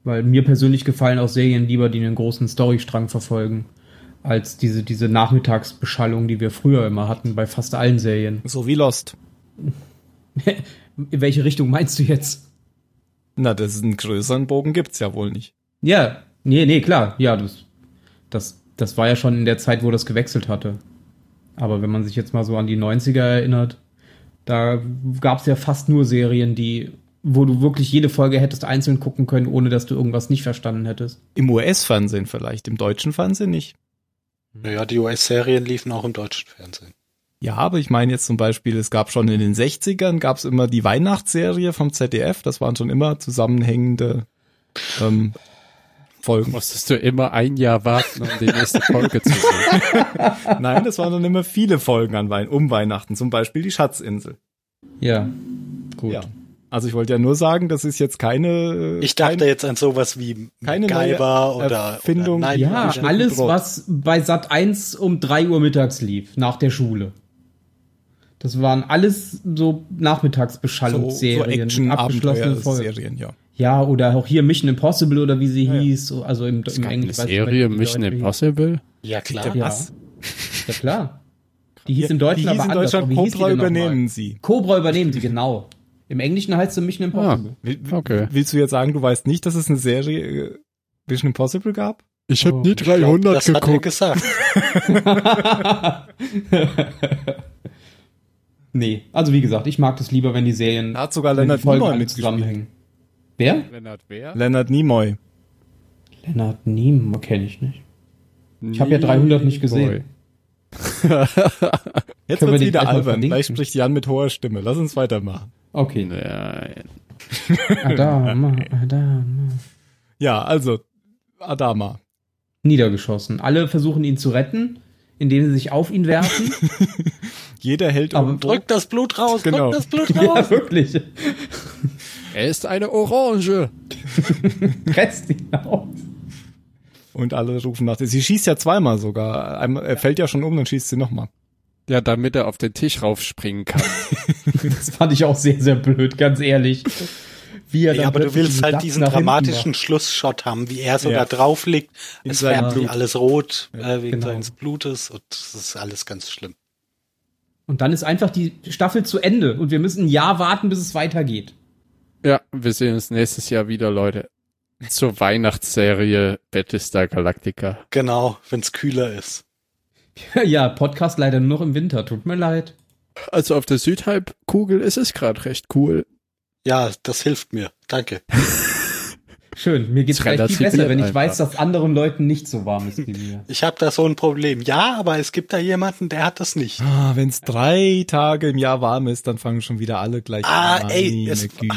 Weil mir persönlich gefallen auch Serien lieber, die einen großen Storystrang verfolgen, als diese, diese Nachmittagsbeschallung, die wir früher immer hatten bei fast allen Serien. So wie Lost. In welche Richtung meinst du jetzt? Na, das ist einen größeren Bogen gibt's ja wohl nicht. Ja, nee, nee, klar. Ja, das, das, das war ja schon in der Zeit, wo das gewechselt hatte. Aber wenn man sich jetzt mal so an die 90er erinnert, da gab's ja fast nur Serien, die wo du wirklich jede Folge hättest einzeln gucken können, ohne dass du irgendwas nicht verstanden hättest. Im US-Fernsehen vielleicht, im deutschen Fernsehen nicht. Naja, die US-Serien liefen auch im deutschen Fernsehen. Ja, aber ich meine jetzt zum Beispiel, es gab schon in den 60ern, gab es immer die Weihnachtsserie vom ZDF, das waren schon immer zusammenhängende ähm, Folgen. Musstest du immer ein Jahr warten, um die nächste Folge zu sehen? Nein, das waren dann immer viele Folgen an Wein um Weihnachten, zum Beispiel die Schatzinsel. Ja, gut. Ja. Also ich wollte ja nur sagen, das ist jetzt keine. Ich dachte keine, jetzt an sowas wie keine Geiber oder Erfindung. Oder, ja, alles, was bei Sat 1 um drei Uhr mittags lief, nach der Schule. Das waren alles so Nachmittagsbeschallungsserien, so, so abgeschlossene Serien, ja. Ja, oder auch hier Mission Impossible oder wie sie ja, hieß, also im, im Englischen. Serie Mission Impossible? Ja, klar. Ja, ja klar. Die hieß im Deutschen die hieß aber in Deutschland Cobra übernehmen sie. Cobra übernehmen sie, genau. Im Englischen heißt es Mission Impossible. Ah, okay. Willst du jetzt sagen, du weißt nicht, dass es eine Serie äh, Mission Impossible gab? Ich habe oh, nie 300 glaub, das geguckt. Das hat er gesagt. nee, also wie gesagt, ich mag das lieber, wenn die Serien da hat sogar Leonard Nimoy mit zusammenhängen. Wer? Leonard wer? Leonard Nimoy. Leonard Nimoy kenne ich nicht. Ich habe ja 300 nicht gesehen. Jetzt wird's wieder albern. Gleich spricht Jan mit hoher Stimme. Lass uns weitermachen. Okay. Nein. Adama, Adama. Ja, also Adama. Niedergeschossen. Alle versuchen ihn zu retten, indem sie sich auf ihn werfen. Jeder hält Aber drückt das Blut raus, genau. drückt das Blut raus. Ja, wirklich. Er ist eine Orange. Presst ihn aus. Und alle rufen nach. Sie schießt ja zweimal sogar. Einmal, er fällt ja schon um, dann schießt sie nochmal. Ja, damit er auf den Tisch raufspringen kann. das fand ich auch sehr, sehr blöd, ganz ehrlich. Wie er ja, aber du willst halt diesen dramatischen Schlussshot haben, wie er so ja. da drauf liegt. Es färbt wie alles rot ja, äh, wegen genau. seines Blutes und das ist alles ganz schlimm. Und dann ist einfach die Staffel zu Ende und wir müssen ein Jahr warten, bis es weitergeht. Ja, wir sehen uns nächstes Jahr wieder, Leute zur Weihnachtsserie Battlestar Galactica. Genau, wenn's kühler ist. Ja, Podcast leider nur noch im Winter, tut mir leid. Also auf der Südhalbkugel ist es gerade recht cool. Ja, das hilft mir. Danke. Schön, mir geht's vielleicht viel besser, wenn ich weiß, dass anderen Leuten nicht so warm ist wie mir. Ich habe da so ein Problem. Ja, aber es gibt da jemanden, der hat das nicht. Ah, wenn es drei Tage im Jahr warm ist, dann fangen schon wieder alle gleich ah, an. Ah, ey, es, Güte,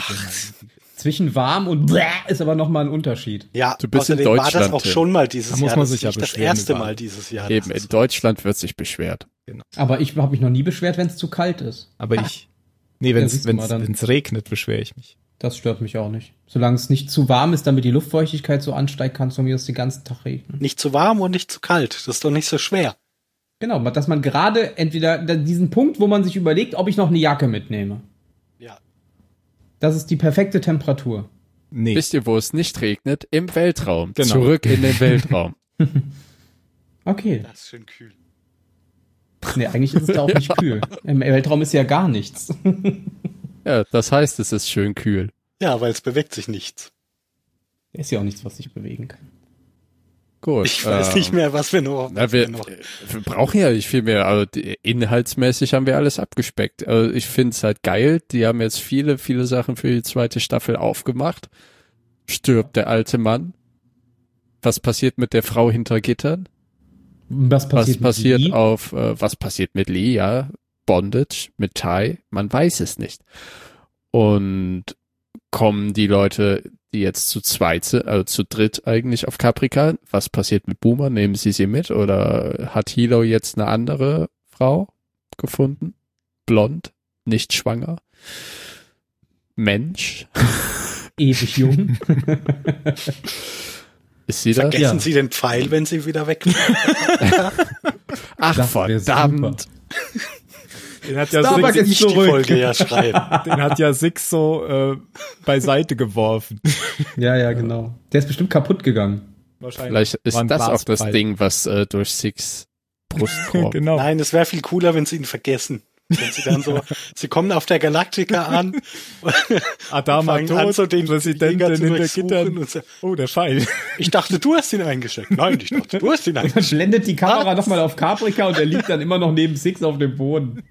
zwischen warm und bläh ist aber nochmal ein Unterschied. Ja, du bist in Deutschland. war das auch schon mal dieses da muss Jahr. Man sich das ja das erste Mal dieses Jahr. Eben, in Deutschland wird sich beschwert. Genau. Aber ich habe mich noch nie beschwert, wenn es zu kalt ist. Aber ich, nee, wenn es regnet, beschwere ich mich. Das stört mich auch nicht. Solange es nicht zu warm ist, damit die Luftfeuchtigkeit so ansteigt, kann es von mir aus den ganzen Tag regnen. Nicht zu warm und nicht zu kalt. Das ist doch nicht so schwer. Genau, dass man gerade entweder diesen Punkt, wo man sich überlegt, ob ich noch eine Jacke mitnehme. Das ist die perfekte Temperatur. Nee. Wisst ihr, wo es nicht regnet? Im Weltraum. Genau. Zurück in den Weltraum. okay. Das ist schön kühl. Nee, eigentlich ist es da auch nicht kühl. Im Weltraum ist ja gar nichts. ja, das heißt, es ist schön kühl. Ja, weil es bewegt sich nichts. Ist ja auch nichts, was sich bewegen kann. Gut. Ich weiß äh, nicht mehr, was wir noch. Na, wir, noch. wir brauchen ja nicht viel mehr. Also inhaltsmäßig haben wir alles abgespeckt. Also ich finde es halt geil. Die haben jetzt viele, viele Sachen für die zweite Staffel aufgemacht. Stirbt der alte Mann. Was passiert mit der Frau hinter Gittern? Was passiert, was passiert mit auf, äh, was passiert mit Lee, ja? Bondage, mit Tai, man weiß es nicht. Und kommen die Leute die jetzt zu zweit, also zu dritt eigentlich auf Caprica. Was passiert mit Boomer? Nehmen sie sie mit oder hat Hilo jetzt eine andere Frau gefunden? Blond, nicht schwanger. Mensch. Ewig jung. Ist sie Vergessen das? Vergessen Sie den Pfeil, wenn sie wieder weg Ach, verdammt. Den hat ja Starbuck Six, ist zurück. die Folge ja schreiben. Den hat ja Six so äh, beiseite geworfen. Ja, ja, genau. Der ist bestimmt kaputt gegangen. Wahrscheinlich. Vielleicht ist das auch das Ding, was äh, durch Six Brust genau. Nein, es wäre viel cooler, wenn sie ihn vergessen. Wenn sie dann so, sie kommen auf der Galaktika an. Adama tot, an, so den Präsidentin hinter Gittern. So, oh, der Pfeil. Ich dachte, du hast ihn eingesteckt. Nein, ich dachte, du hast ihn eingesteckt. Dann blendet die Kamera nochmal auf Caprica und er liegt dann immer noch neben Six auf dem Boden.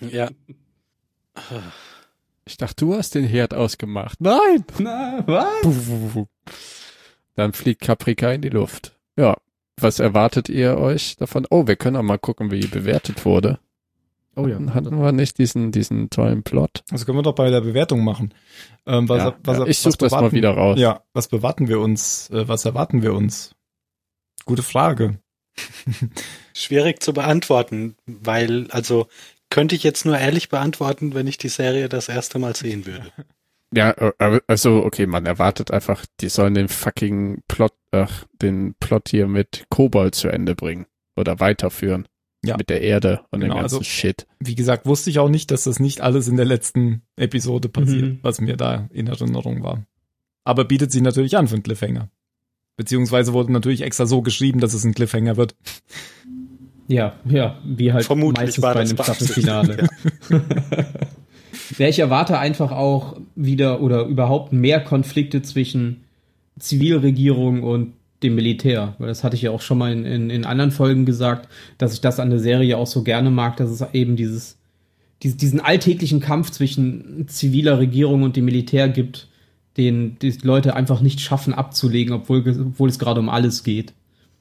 Ja. Ich dachte, du hast den Herd ausgemacht. Nein! Na, was? Dann fliegt Caprica in die Luft. Ja. Was erwartet ihr euch davon? Oh, wir können auch mal gucken, wie bewertet wurde. Oh ja. Hatten wir nicht diesen, diesen tollen Plot? Das können wir doch bei der Bewertung machen. Ähm, was, ja, was, ja, ich suche das mal wieder raus. Ja, was bewarten wir uns? Äh, was erwarten wir uns? Gute Frage. Schwierig zu beantworten, weil, also, könnte ich jetzt nur ehrlich beantworten, wenn ich die Serie das erste Mal sehen würde. Ja, äh, also, okay, man erwartet einfach, die sollen den fucking Plot, ach, den Plot hier mit Kobold zu Ende bringen. Oder weiterführen ja. mit der Erde und genau, dem ganzen also, Shit. Wie gesagt, wusste ich auch nicht, dass das nicht alles in der letzten Episode passiert, mhm. was mir da in Erinnerung war. Aber bietet sich natürlich an für einen Cliffhanger. Beziehungsweise wurde natürlich extra so geschrieben, dass es ein Cliffhanger wird. Ja, ja, wie halt Vermutlich meistens bei einem Staffelfinale. Ja. ja, ich erwarte einfach auch wieder oder überhaupt mehr Konflikte zwischen Zivilregierung und dem Militär, weil das hatte ich ja auch schon mal in, in, in anderen Folgen gesagt, dass ich das an der Serie auch so gerne mag, dass es eben dieses, diesen alltäglichen Kampf zwischen ziviler Regierung und dem Militär gibt, den die Leute einfach nicht schaffen abzulegen, obwohl, obwohl es gerade um alles geht.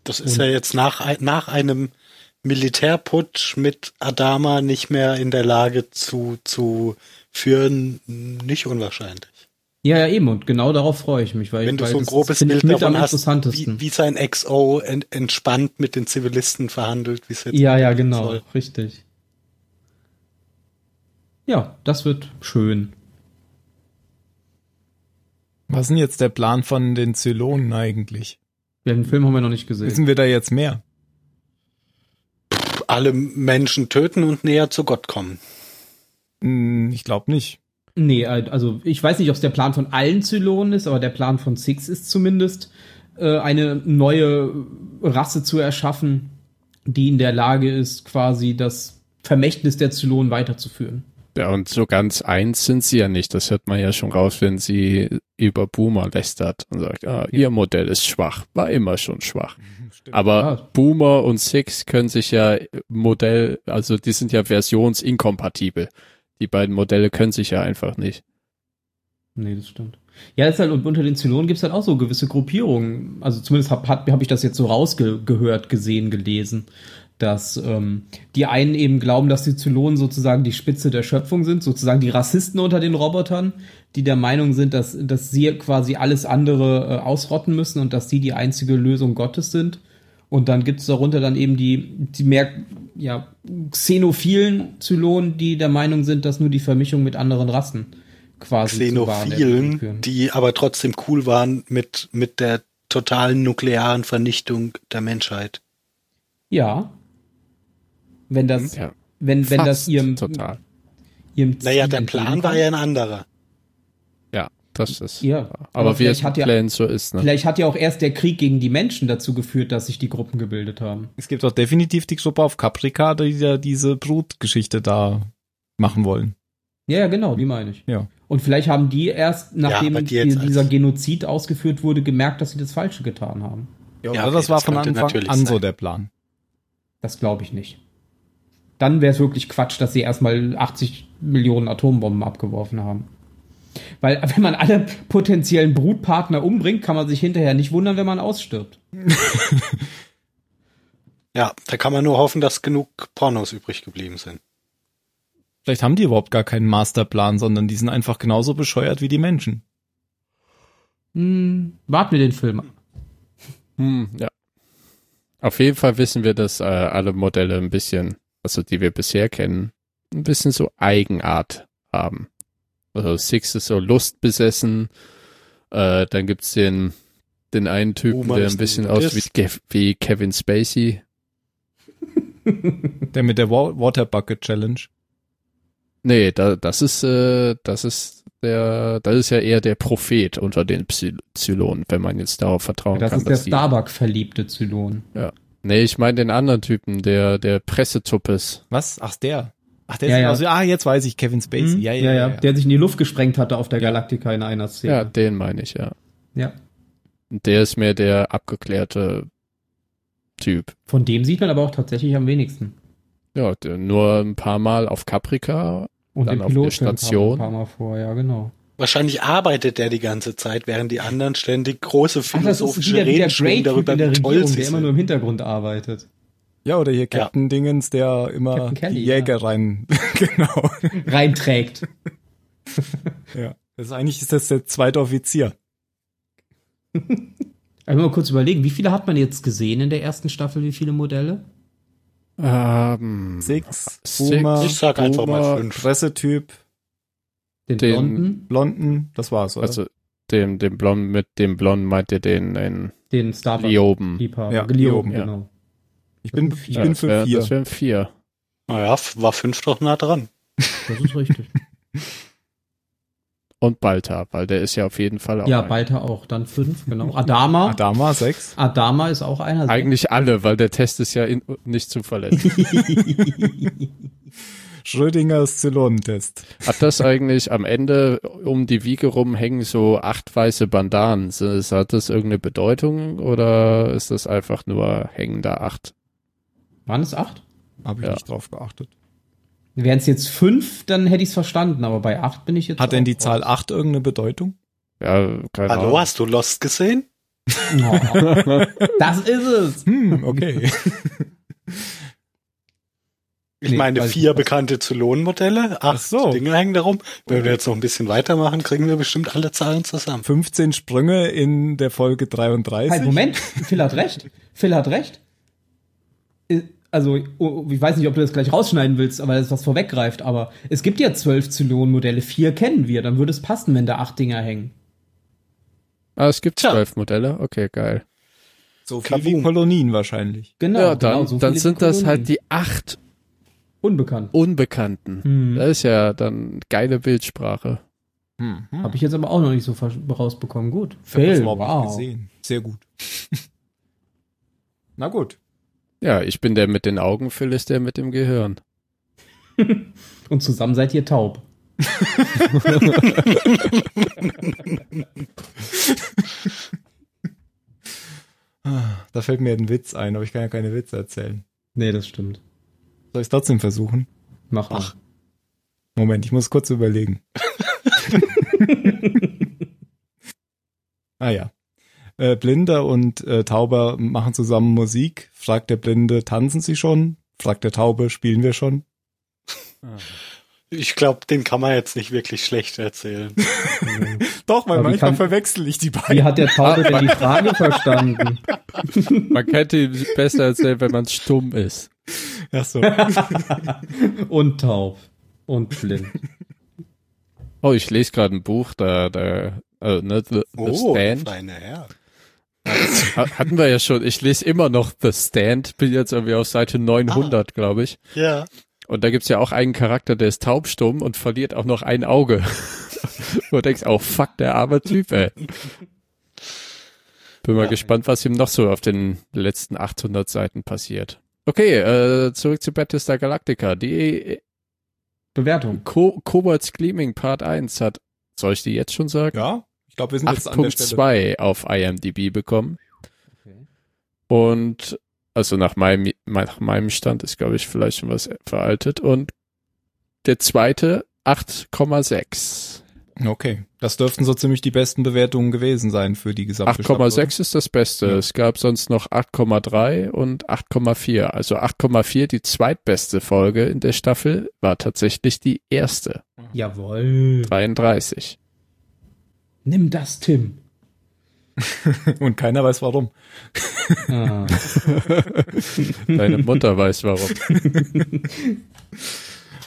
Das ist und, ja jetzt nach, nach einem Militärputsch mit Adama nicht mehr in der Lage zu, zu führen, nicht unwahrscheinlich. Ja, ja, eben, und genau darauf freue ich mich, weil, Wenn du weil so ein grobes Bild mit davon hast, wie, wie sein XO ent, entspannt mit den Zivilisten verhandelt, wie es jetzt Ja, ja, genau, soll. richtig. Ja, das wird schön. Was ist denn jetzt der Plan von den Zylonen eigentlich? Ja, den Film haben wir noch nicht gesehen. Wissen wir da jetzt mehr? alle Menschen töten und näher zu Gott kommen. Hm, ich glaube nicht. Nee, also ich weiß nicht, ob es der Plan von allen Zylonen ist, aber der Plan von Six ist zumindest, äh, eine neue Rasse zu erschaffen, die in der Lage ist, quasi das Vermächtnis der Zylonen weiterzuführen. Ja, und so ganz eins sind sie ja nicht. Das hört man ja schon raus, wenn sie über Boomer lästert und sagt, ah, ihr Modell ist schwach, war immer schon schwach. Stimmt. Aber ja. Boomer und Six können sich ja Modell, also die sind ja versionsinkompatibel die beiden Modelle können sich ja einfach nicht. Nee, das stimmt. Ja, ist halt, und unter den Zylonen gibt es halt auch so gewisse Gruppierungen. Also zumindest habe hab, hab ich das jetzt so rausgehört, gesehen, gelesen, dass ähm, die einen eben glauben, dass die Zylonen sozusagen die Spitze der Schöpfung sind, sozusagen die Rassisten unter den Robotern, die der Meinung sind, dass, dass sie quasi alles andere äh, ausrotten müssen und dass sie die einzige Lösung Gottes sind. Und dann gibt es darunter dann eben die, die mehr ja, xenophilen Zylonen, die der Meinung sind, dass nur die Vermischung mit anderen Rassen quasi Xenophilen, die aber trotzdem cool waren mit, mit der totalen nuklearen Vernichtung der Menschheit. Ja. Wenn das, ja, wenn, wenn das ihrem, total. ihrem Ziel Naja, der Plan war ja ein anderer. Das ist. Ja. Aber, wie es mit ja, so ist, ne? Vielleicht hat ja auch erst der Krieg gegen die Menschen dazu geführt, dass sich die Gruppen gebildet haben. Es gibt auch definitiv die Gruppe auf Caprica, die ja diese Brutgeschichte da machen wollen. Ja, ja, genau, die meine ich. Ja. Und vielleicht haben die erst, nachdem ja, die dieser Genozid ausgeführt wurde, gemerkt, dass sie das Falsche getan haben. Ja, okay, das war das von Anfang an so der Plan. Das glaube ich nicht. Dann wäre es wirklich Quatsch, dass sie erstmal 80 Millionen Atombomben abgeworfen haben. Weil wenn man alle potenziellen Brutpartner umbringt, kann man sich hinterher nicht wundern, wenn man ausstirbt. ja, da kann man nur hoffen, dass genug Pornos übrig geblieben sind. Vielleicht haben die überhaupt gar keinen Masterplan, sondern die sind einfach genauso bescheuert wie die Menschen. Hm, warten wir den Film an. Hm, ja. Auf jeden Fall wissen wir, dass äh, alle Modelle ein bisschen, also die wir bisher kennen, ein bisschen so Eigenart haben. Also Six ist so lustbesessen. Äh, dann gibt's den, den einen Typen, oh, der ein bisschen aussieht wie, wie Kevin Spacey. der mit der Water Bucket Challenge. Nee, da, das ist, äh, das ist der, das ist ja eher der Prophet unter den Zylonen, wenn man jetzt darauf vertrauen das kann. Das ist der Starbuck-verliebte Zylon. Ja. Nee, ich meine den anderen Typen, der, der Pressetuppes. Was? Ach, der. Ach, der ja, ist ja. Also, ah, jetzt weiß ich, Kevin Spacey. Mhm. Ja, ja, ja, ja, Der sich in die Luft gesprengt hatte auf der Galaktika in einer Szene. Ja, den meine ich, ja. Ja. Der ist mehr der abgeklärte Typ. Von dem sieht man aber auch tatsächlich am wenigsten. Ja, nur ein paar Mal auf Caprica und dann auf der Station. Ein paar Mal vor, ja, genau. Wahrscheinlich arbeitet der die ganze Zeit, während die anderen ständig große philosophische Ach, Reden schwingen darüber, wie toll sie Der immer nur im Hintergrund arbeitet. Ja, oder hier Captain ja. Dingens, der immer Kelly, die Jäger ja. rein, genau. reinträgt. ja. Das ist eigentlich ist das der zweite Offizier. Also mal kurz überlegen, wie viele hat man jetzt gesehen in der ersten Staffel, wie viele Modelle? Ähm, Six, Boomer, ich sag einfach Boomer, mal fünf. Pressetyp. Den, den Blonden? Blonden, das war's, oder? Also, dem, dem Blonden, mit dem Blonden meint ihr den, den, den Starbucks. Lioben. Ja, Lioben, ja. genau. Ich bin, ich ja, bin für wär, vier. Das wären vier. Naja, war fünf doch nah dran. Das ist richtig. Und Balta, weil der ist ja auf jeden Fall auch. Ja, ein. Balta auch, dann fünf, genau. Adama. Adama, sechs. Adama ist auch einer. Eigentlich alle, weil der Test ist ja in, nicht zuverlässig. Schrödingers Zylonentest. Hat das eigentlich am Ende um die Wiege rum hängen so acht weiße Bandanen? Hat das irgendeine Bedeutung oder ist das einfach nur hängen da acht? Waren es acht? Habe ich ja. nicht drauf geachtet. Wären es jetzt fünf, dann hätte ich es verstanden, aber bei acht bin ich jetzt. Hat denn die Zahl acht irgendeine Bedeutung? Ja, keine Hallo, Ahnung. hast du Lost gesehen? Oh, das ist es. Hm, okay. Ich nee, meine, vier bekannte Zylon-Modelle, acht so. Dinge hängen darum. Wenn wir jetzt noch ein bisschen weitermachen, kriegen wir bestimmt alle Zahlen zusammen. 15 Sprünge in der Folge 33. Halt, Moment, Phil hat recht. Phil hat recht. Also, oh, ich weiß nicht, ob du das gleich rausschneiden willst, aber das ist was vorweggreift, aber es gibt ja zwölf Zylon-Modelle, vier kennen wir, dann würde es passen, wenn da acht Dinger hängen. Ah, es gibt zwölf Modelle? Okay, geil. So viel wie Kolonien wahrscheinlich. Genau. Ja, dann, genau, so dann sind das halt die acht Unbekannten. Unbekannten. Hm. Das ist ja dann geile Bildsprache. Hm. Hm. Habe ich jetzt aber auch noch nicht so rausbekommen. Gut. Phil, wow. Gesehen. Sehr gut. Na gut. Ja, ich bin der mit den Augen, Phil ist der mit dem Gehirn. Und zusammen seid ihr taub. da fällt mir ein Witz ein, aber ich kann ja keine Witze erzählen. Nee, das stimmt. Soll ich es trotzdem versuchen? Mach Ach. Moment, ich muss kurz überlegen. ah ja. Äh, Blinder und äh, Tauber machen zusammen Musik. Fragt der Blinde, tanzen sie schon? Fragt der Taube, spielen wir schon? Ich glaube, den kann man jetzt nicht wirklich schlecht erzählen. Doch, weil manchmal kann, verwechsel ich die beiden. Wie hat der Taube denn die Frage verstanden? Man könnte ihn besser erzählen, wenn man stumm ist. Ach so. und taub. Und blind. Oh, ich lese gerade ein Buch, da, da, uh, ne, The, The oh, Stand. Feine Herr. Hatten wir ja schon. Ich lese immer noch The Stand. Bin jetzt irgendwie auf Seite 900, ah. glaube ich. Ja. Und da gibt's ja auch einen Charakter, der ist taubstumm und verliert auch noch ein Auge. du denkst, oh fuck, der arme Typ, ey. Bin mal ja. gespannt, was ihm noch so auf den letzten 800 Seiten passiert. Okay, äh, zurück zu Battlestar Galactica. Die Bewertung. Co Kobolds Gleaming Part 1 hat, soll ich die jetzt schon sagen? Ja, glaube, wir sind jetzt an der Stelle. 8.2 auf IMDb bekommen. Okay. Und also nach meinem, nach meinem Stand ist, glaube ich, vielleicht schon was veraltet. Und der zweite 8,6. Okay, das dürften so ziemlich die besten Bewertungen gewesen sein für die gesamte 8,6 ist das Beste. Ja. Es gab sonst noch 8,3 und 8,4. Also 8,4, die zweitbeste Folge in der Staffel, war tatsächlich die erste. Jawohl. 33. Nimm das, Tim. und keiner weiß warum. Ah. Deine Mutter weiß warum.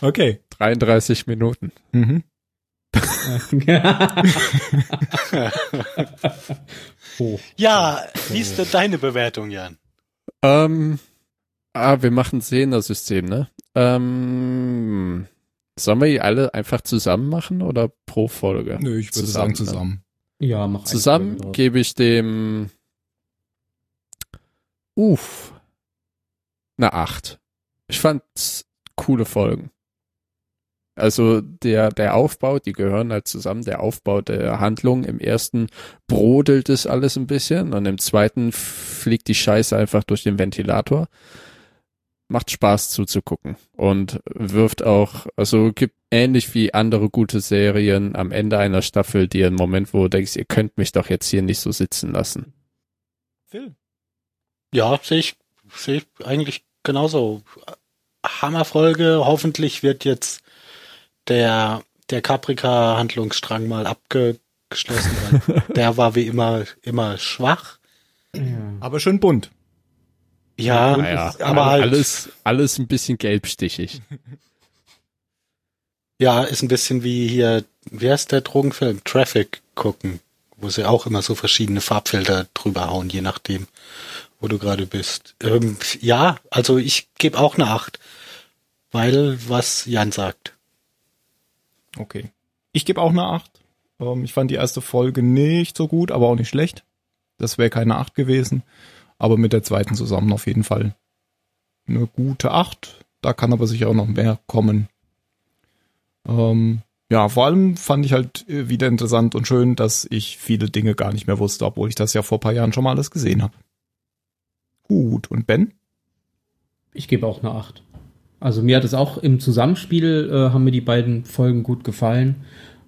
Okay. 33 Minuten. Mhm. Ja, wie ist denn deine Bewertung, Jan? Ähm, Ah, wir machen Zehner-System, ne? Ähm, sollen wir die alle einfach zusammen machen oder pro Folge? Nö, ich würde zusammen, sagen zusammen. Ja, mach Zusammen gebe ich dem Uff. Eine acht. Ich fand coole Folgen. Also der, der Aufbau, die gehören halt zusammen, der Aufbau der Handlung. Im ersten brodelt es alles ein bisschen und im zweiten fliegt die Scheiße einfach durch den Ventilator. Macht Spaß zuzugucken und wirft auch, also gibt ähnlich wie andere gute Serien am Ende einer Staffel dir einen Moment, wo du denkst, ihr könnt mich doch jetzt hier nicht so sitzen lassen. Phil? Ja, sehe ich, sehe ich eigentlich genauso. Hammerfolge. Hoffentlich wird jetzt der, der Caprica-Handlungsstrang mal abgeschlossen. Der war wie immer, immer schwach. Ja. Aber schön bunt. Ja, naja, aber halt. Alles, alles ein bisschen gelbstichig. Ja, ist ein bisschen wie hier, wie heißt der Drogenfilm? Traffic gucken, wo sie auch immer so verschiedene Farbfelder drüber hauen, je nachdem wo du gerade bist. Ähm, ja, also ich gebe auch eine Acht, weil was Jan sagt. Okay. Ich gebe auch eine Acht. Ähm, ich fand die erste Folge nicht so gut, aber auch nicht schlecht. Das wäre keine Acht gewesen. Aber mit der zweiten zusammen auf jeden Fall eine gute Acht. Da kann aber sicher auch noch mehr kommen. Ähm, ja, vor allem fand ich halt äh, wieder interessant und schön, dass ich viele Dinge gar nicht mehr wusste, obwohl ich das ja vor paar Jahren schon mal alles gesehen habe. Gut. Und Ben? Ich gebe auch eine 8. Also mir hat es auch im Zusammenspiel, äh, haben mir die beiden Folgen gut gefallen.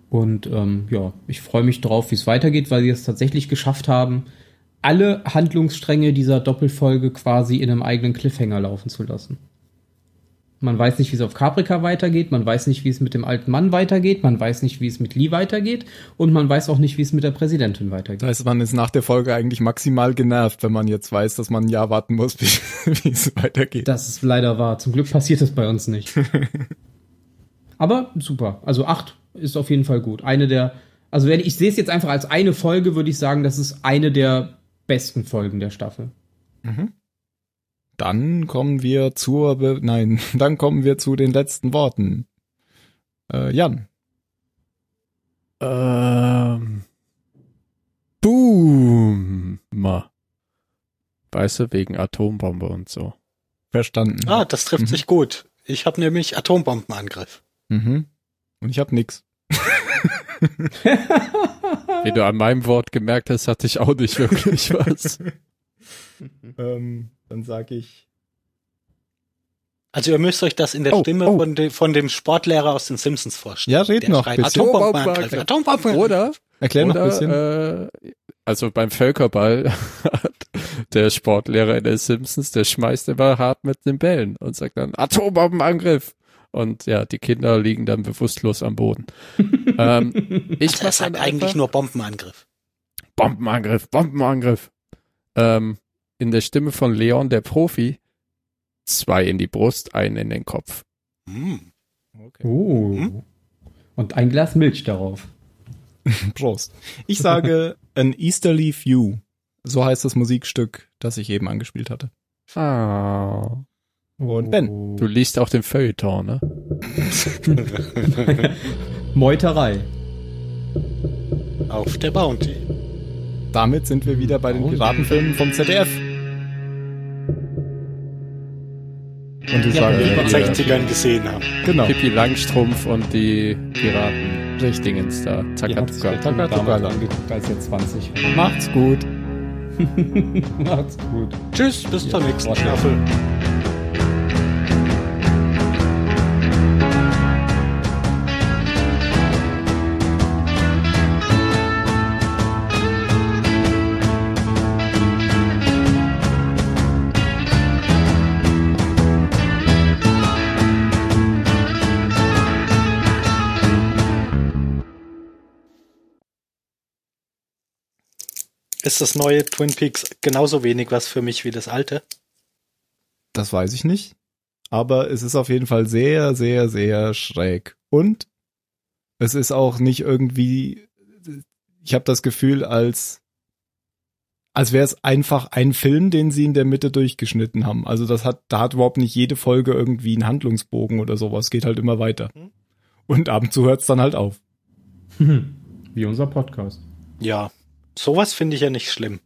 Und ähm, ja, ich freue mich drauf, wie es weitergeht, weil sie es tatsächlich geschafft haben, alle Handlungsstränge dieser Doppelfolge quasi in einem eigenen Cliffhanger laufen zu lassen. Man weiß nicht, wie es auf Caprica weitergeht, man weiß nicht, wie es mit dem alten Mann weitergeht, man weiß nicht, wie es mit Lee weitergeht und man weiß auch nicht, wie es mit der Präsidentin weitergeht. Das heißt, man ist nach der Folge eigentlich maximal genervt, wenn man jetzt weiß, dass man ein Jahr warten muss, wie, es weitergeht. Das ist leider wahr. Zum Glück passiert das bei uns nicht. Aber super. Also acht ist auf jeden Fall gut. Eine der, also wenn ich sehe es jetzt einfach als eine Folge, würde ich sagen, das ist eine der besten Folgen der Staffel. Mhm. Dann kommen wir zur, Be nein, dann kommen wir zu den letzten Worten. Äh, Jan. Ähm. Boom. Weißt du, wegen Atombombe und so. Verstanden. Ah, das trifft mhm. sich gut. Ich habe nämlich Atombombenangriff. Mhm. Und ich habe nix. Wie du an meinem Wort gemerkt hast, hatte ich auch nicht wirklich was. ähm, dann sage ich. Also ihr müsst euch das in der oh, Stimme oh. Von, de, von dem Sportlehrer aus den Simpsons vorstellen. Ja, red noch ein bisschen. Atombomben, Atombomben. Oder, Erklär noch ein bisschen. Äh, also beim Völkerball hat der Sportlehrer in den Simpsons, der schmeißt immer hart mit den Bällen und sagt dann Atombombenangriff. Und ja, die Kinder liegen dann bewusstlos am Boden. ähm, ich also das sagt eigentlich nur Bombenangriff. Bombenangriff, Bombenangriff. Ähm, in der Stimme von Leon, der Profi, zwei in die Brust, einen in den Kopf. Mm. Okay. Uh. Mm. Und ein Glas Milch darauf. Prost. Ich sage An Easterly View. So heißt das Musikstück, das ich eben angespielt hatte. Ah. Und Ben. Du liest auch den Feuilleton, ne? Meuterei. Auf der Bounty. Damit sind wir wieder bei den Piratenfilmen vom ZDF. Und die ja, sagen, die in den 60ern gesehen haben. Genau. Pippi Langstrumpf und die Piraten. Richtingens da. Takatuka. Takatuka angeguckt, als jetzt 20 Macht's gut. Macht's gut. Tschüss, bis zur nächsten Staffel. Ist das neue Twin Peaks genauso wenig was für mich wie das alte? Das weiß ich nicht. Aber es ist auf jeden Fall sehr, sehr, sehr schräg. Und es ist auch nicht irgendwie, ich habe das Gefühl, als als wäre es einfach ein Film, den sie in der Mitte durchgeschnitten haben. Also das hat, da hat überhaupt nicht jede Folge irgendwie einen Handlungsbogen oder sowas. Geht halt immer weiter. Hm. Und ab und zu hört es dann halt auf. Wie unser Podcast. Ja, sowas finde ich ja nicht schlimm.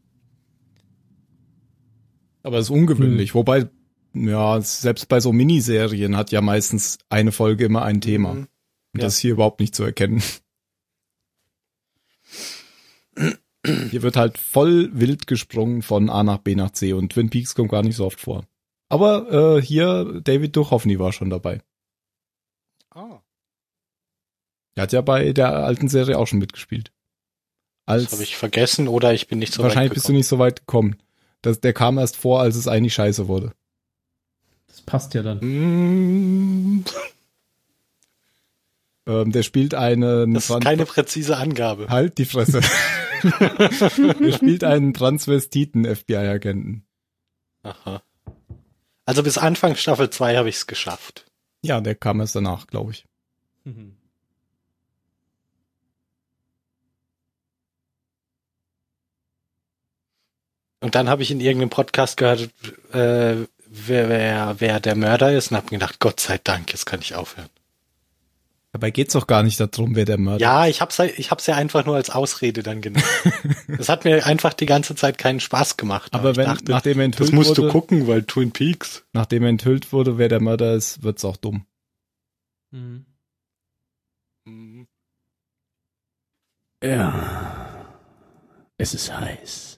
Aber es ist ungewöhnlich. Hm. Wobei, ja, selbst bei so Miniserien hat ja meistens eine Folge immer ein Thema. Mhm. Und ja. das ist hier überhaupt nicht zu erkennen. Hier wird halt voll wild gesprungen von A nach B nach C und Twin Peaks kommt gar nicht so oft vor. Aber äh, hier David Duchovny war schon dabei. Ah. Er hat ja bei der alten Serie auch schon mitgespielt. Als das habe ich vergessen oder ich bin nicht so weit Wahrscheinlich bist du nicht so weit gekommen. Das, der kam erst vor, als es eigentlich scheiße wurde. Das passt ja dann. Mm. ähm, der spielt einen. Das ist keine präzise Angabe. Halt die Fresse. er spielt einen Transvestiten-FBI-Agenten. Aha. Also bis Anfang Staffel 2 habe ich es geschafft. Ja, der kam erst danach, glaube ich. Mhm. Und dann habe ich in irgendeinem Podcast gehört, äh, wer, wer, wer der Mörder ist und habe mir gedacht, Gott sei Dank, jetzt kann ich aufhören. Dabei geht's doch gar nicht darum, wer der Mörder ist. Ja, ich hab's, ich hab's ja einfach nur als Ausrede dann genommen. das hat mir einfach die ganze Zeit keinen Spaß gemacht. Aber, aber wenn, dachte, nachdem enthüllt Das musst wurde, du gucken, weil Twin Peaks. Nachdem enthüllt wurde, wer der Mörder ist, wird's auch dumm. Mhm. Ja. Es ist heiß.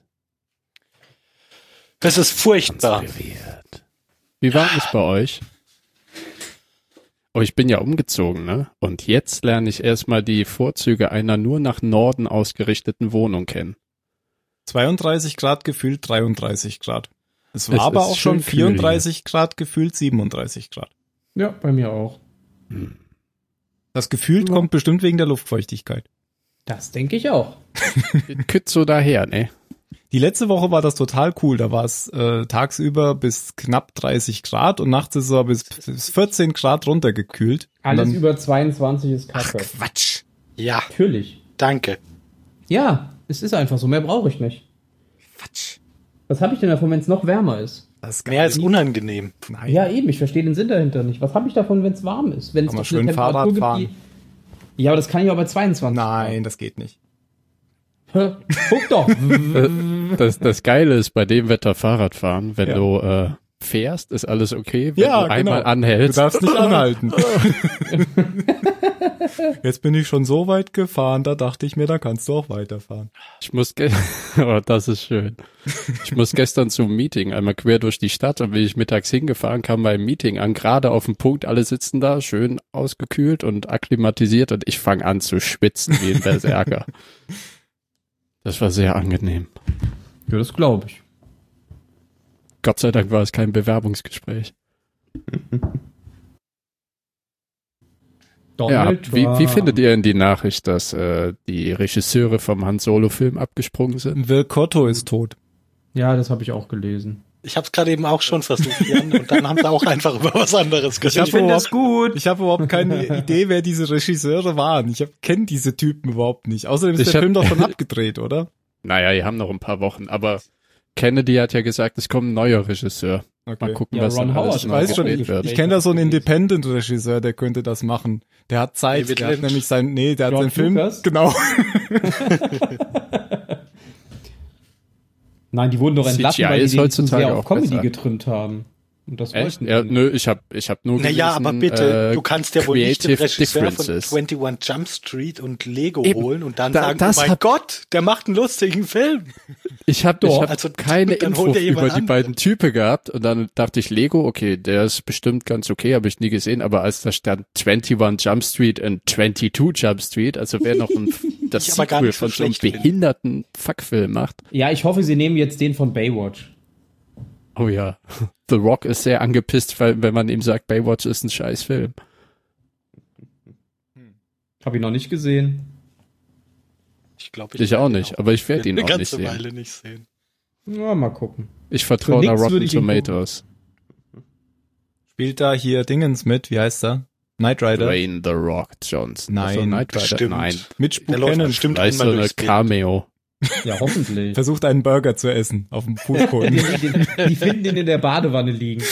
Es ist furchtbar. Wie war es bei euch? Oh, ich bin ja umgezogen, ne? Und jetzt lerne ich erstmal die Vorzüge einer nur nach Norden ausgerichteten Wohnung kennen. 32 Grad gefühlt 33 Grad. Es war es aber auch schon 34 Grad gefühlt 37 Grad. Ja, bei mir auch. Hm. Das gefühlt ja. kommt bestimmt wegen der Luftfeuchtigkeit. Das denke ich auch. Kütt so daher, ne? Die letzte Woche war das total cool. Da war es äh, tagsüber bis knapp 30 Grad und nachts ist es aber bis, bis 14 Grad runtergekühlt. Alles dann, über 22 ist kacke. Ach, Quatsch. Ja. Natürlich. Danke. Ja, es ist einfach so. Mehr brauche ich nicht. Quatsch. Was habe ich denn davon, wenn es noch wärmer ist? Das ist Mehr als unangenehm. Nein. Ja, eben. Ich verstehe den Sinn dahinter nicht. Was habe ich davon, wenn es warm ist? Wenn es schön Fahrrad fahren. Gibt, die... Ja, aber das kann ich auch bei 22. Nein, das geht nicht. Guck doch. das, das Geile ist bei dem Wetter Fahrradfahren, wenn ja. du äh, fährst, ist alles okay. Wenn ja, du einmal genau. anhältst. Du darfst nicht anhalten. Jetzt bin ich schon so weit gefahren, da dachte ich mir, da kannst du auch weiterfahren. Ich muss, oh, das ist schön. Ich muss gestern zum Meeting einmal quer durch die Stadt und bin ich mittags hingefahren, kam beim Meeting an, gerade auf dem Punkt, alle sitzen da, schön ausgekühlt und akklimatisiert und ich fange an zu schwitzen wie ein Berserker. Das war sehr angenehm. Ja, das glaube ich. Gott sei Dank war es kein Bewerbungsgespräch. ja, wie, wie findet ihr denn die Nachricht, dass äh, die Regisseure vom Han Solo-Film abgesprungen sind? Will Cotto ist tot. Ja, das habe ich auch gelesen. Ich habe es gerade eben auch schon versucht, Jan, und dann haben sie auch einfach über was anderes gesprochen. Ich, finde das gut. Ich habe überhaupt keine Idee, wer diese Regisseure waren. Ich kenne diese Typen überhaupt nicht. Außerdem ist ich der Film doch schon abgedreht, oder? Naja, die haben noch ein paar Wochen, aber Kennedy hat ja gesagt, es kommt ein neuer Regisseur. Okay. Mal gucken, ja, was Ron Howard, ich weiß schon, ich, ich kenne da so einen Independent-Regisseur, der könnte das machen. Der hat Zeit, David der Lynch. hat nämlich sein, nee, der John hat seinen Lucas? Film, genau. Nein, die wurden doch entlassen, weil die den zu sehr auf Comedy besser. getrimmt haben. Und das Echt? Ja, nö, ich hab, ich hab nur Naja, aber bitte, äh, du kannst ja wohl nicht den Regisseur von 21 Jump Street und Lego Eben. holen und dann da, sagen, oh mein Gott, der macht einen lustigen Film. Ich habe doch ich hab also, keine Info über die beiden Typen gehabt und dann dachte ich, Lego, okay, der ist bestimmt ganz okay, habe ich nie gesehen, aber als da stand 21 Jump Street und 22 Jump Street, also wer noch ein, das Sequel von so einem behinderten Fuckfilm macht. Ja, ich hoffe, sie nehmen jetzt den von Baywatch. Oh ja. The Rock ist sehr angepisst, weil, wenn man ihm sagt, Baywatch ist ein scheiß Film. Hab ihn noch nicht gesehen. Ich glaube, ich, ich auch nicht, aber ich werde ihn auch nicht sehen. Weile nicht sehen. Ja, mal gucken. Ich vertraue da Rotten Tomatoes. Spielt da hier Dingens mit, wie heißt er? Knight Rider. Dwayne The Rock Johnson. Nein, also Knight Rider. Stimmt. Nein. Mitch Buchanan. Stimmt Vielleicht so eine Cameo. Ja, hoffentlich. Versucht einen Burger zu essen auf dem Fußboden. die, die finden ihn in der Badewanne liegen.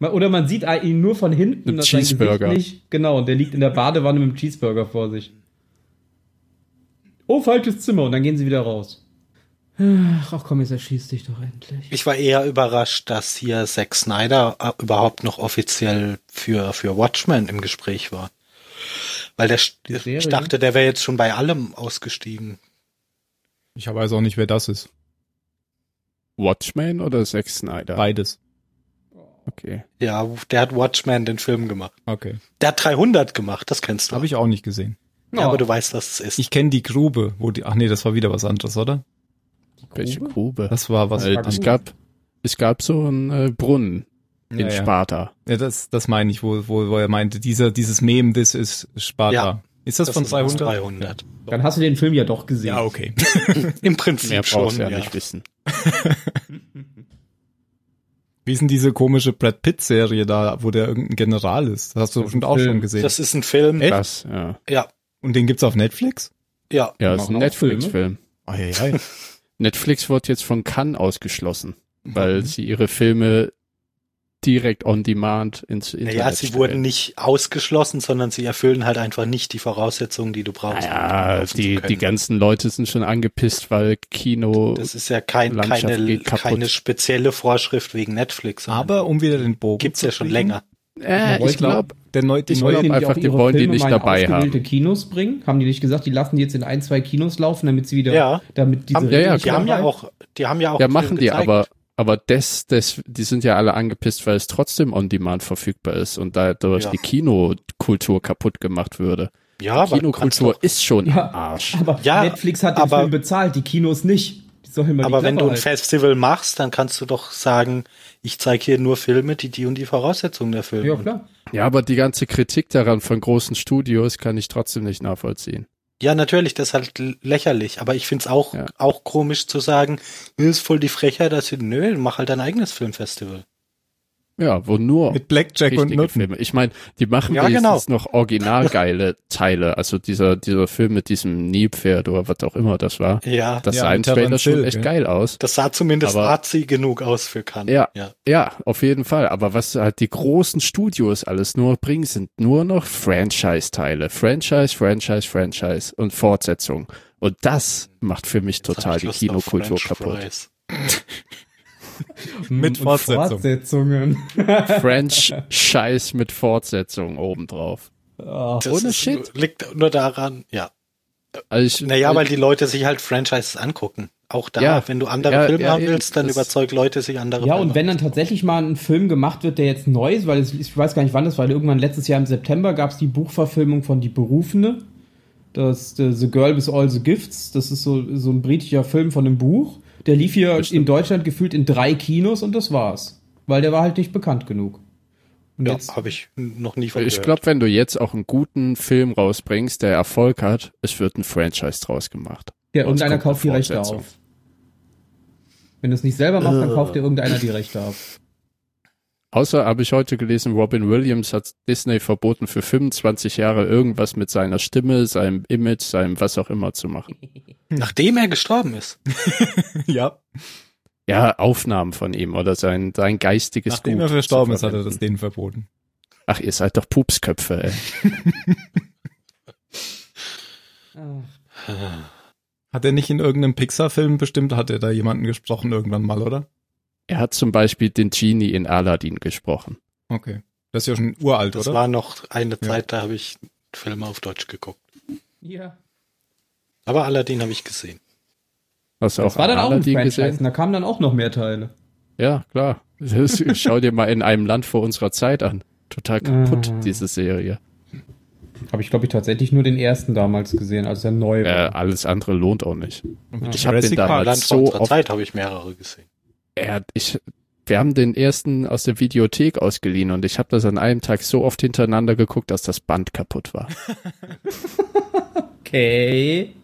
Oder man sieht ihn nur von hinten. Ein Cheeseburger. Nicht, genau, und der liegt in der Badewanne mit dem Cheeseburger vor sich. Oh, falsches Zimmer. Und dann gehen sie wieder raus. Ach komm, jetzt erschießt dich doch endlich. Ich war eher überrascht, dass hier Zack Snyder äh, überhaupt noch offiziell für, für Watchmen im Gespräch war. Weil der, ich dachte, der wäre jetzt schon bei allem ausgestiegen. Ich weiß auch nicht, wer das ist. Watchmen oder Zack Snyder? Beides. Okay. Ja, der hat Watchmen den Film gemacht. Okay. Der hat 300 gemacht, das kennst du. Habe ich auch nicht gesehen. Ja, oh. aber du weißt, was es ist. Ich kenne die Grube, wo die, ach nee, das war wieder was anderes, oder? Welche Grube? Das war was. Äh, es gab, es gab so einen äh, Brunnen in ja, Sparta. Ja, das, das meine ich, wo, wo, wo er meinte, dieser, dieses Mem, das ist Sparta. Ja, ist das, das von 300? 300. Dann hast du den Film ja doch gesehen. Ja, okay. Im Prinzip Mehr schon, ja, ja nicht wissen. Wie ist denn diese komische Brad Pitt Serie da, wo der irgendein General ist? Das hast du bestimmt auch schon gesehen. Das ist ein Film. Echt? Das, ja. Ja. Und den gibt's auf Netflix? Ja. Ja, das ist ein Netflix-Film. Netflix wird jetzt von Cannes ausgeschlossen, weil mhm. sie ihre Filme direkt on demand ins Internet Naja, sie stellen. wurden nicht ausgeschlossen, sondern sie erfüllen halt einfach nicht die Voraussetzungen, die du brauchst. Ja, um die, die ganzen Leute sind schon angepisst, weil Kino. Das ist ja kein, keine, keine spezielle Vorschrift wegen Netflix. Aber um wieder den Bogen Gibt's ja schon länger. Äh, ich glaube, der neu, ich glaube einfach, die wollen Filme die nicht dabei haben. Kinos bringen, haben die nicht gesagt, die lassen die jetzt in ein, zwei Kinos laufen, damit sie wieder, ja. damit diese haben, ja, ja, die haben ja auch, die haben ja auch. Ja, machen die, aber aber das, das, die sind ja alle angepisst, weil es trotzdem on demand verfügbar ist und dadurch ja. die Kinokultur kaputt gemacht würde. Ja, Kinokultur ist schon ja, Arsch. Aber ja, Netflix hat den aber, Film bezahlt, die Kinos nicht. Die aber wenn du ein halt. Festival machst, dann kannst du doch sagen, ich zeige hier nur Filme, die die und die Voraussetzungen erfüllen. Ja, klar. Ja, aber die ganze Kritik daran von großen Studios kann ich trotzdem nicht nachvollziehen. Ja, natürlich, das ist halt lächerlich, aber ich find's auch, ja. auch komisch zu sagen, mir ist voll die Frechheit, dass ich, nö, mach halt dein eigenes Filmfestival. Ja, wo nur mit Blackjack und Nutten. Filme. Ich meine, die machen ja, genau. noch original geile Teile. Also dieser dieser Film mit diesem Nilpferd oder was auch immer das war. Ja, das ja, sah im Trailer schon echt ja. geil aus. Das sah zumindest aber, genug aus für Cannes. Ja, ja, ja, auf jeden Fall. Aber was halt die großen Studios alles nur bringen, sind nur noch Franchise-Teile. Franchise, Franchise, Franchise und Fortsetzung. Und das macht für mich total die Kinokultur kaputt. mit Fortsetzung. Fortsetzungen. French Scheiß mit Fortsetzung obendrauf. Oh, ohne Shit. Liegt nur daran, ja. Also ich, naja, weil die Leute sich halt Franchises angucken. Auch da, ja, wenn du andere ja, Filme ja, haben willst, dann überzeug Leute sich andere Ja, Filme und wenn dann tatsächlich mal ein Film gemacht wird, der jetzt neu ist, weil es, ich weiß gar nicht wann das war, irgendwann letztes Jahr im September gab es die Buchverfilmung von Die Berufene. Das The Girl with All the Gifts. Das ist so, so ein britischer Film von einem Buch. Der lief hier Bestimmt. in Deutschland gefühlt in drei Kinos und das war's. Weil der war halt nicht bekannt genug. Und ja, habe ich noch nie von Ich glaube, wenn du jetzt auch einen guten Film rausbringst, der Erfolg hat, es wird ein Franchise draus gemacht. Ja, irgendeiner kauft die Rechte auf. Wenn du es nicht selber machst, dann kauft dir irgendeiner die Rechte auf. Außer habe ich heute gelesen, Robin Williams hat Disney verboten, für 25 Jahre irgendwas mit seiner Stimme, seinem Image, seinem was auch immer zu machen. Nachdem er gestorben ist. ja. Ja, Aufnahmen von ihm oder sein, sein geistiges Nachdem Gut er verstorben ist, hat er das denen verboten. Ach, ihr seid doch Pupsköpfe, ey. hat er nicht in irgendeinem Pixar-Film bestimmt, hat er da jemanden gesprochen irgendwann mal, oder? Er hat zum Beispiel den Genie in Aladdin gesprochen. Okay. Das ist ja schon uralt, das oder? Das war noch eine Zeit, ja. da habe ich Filme auf Deutsch geguckt. Ja. Aber Aladdin habe ich gesehen. Hast du das auch war dann Aladdin auch ein Franchise, gesehen? da kamen dann auch noch mehr Teile. Ja, klar. Schau dir mal in einem Land vor unserer Zeit an. Total kaputt, ah. diese Serie. Habe ich, glaube ich, tatsächlich nur den ersten damals gesehen, als er neu war. Äh, alles andere lohnt auch nicht. Ja. Ich habe den damals Land so oft Zeit habe ich mehrere gesehen er, ich, wir haben den ersten aus der Videothek ausgeliehen und ich habe das an einem Tag so oft hintereinander geguckt, dass das Band kaputt war. okay.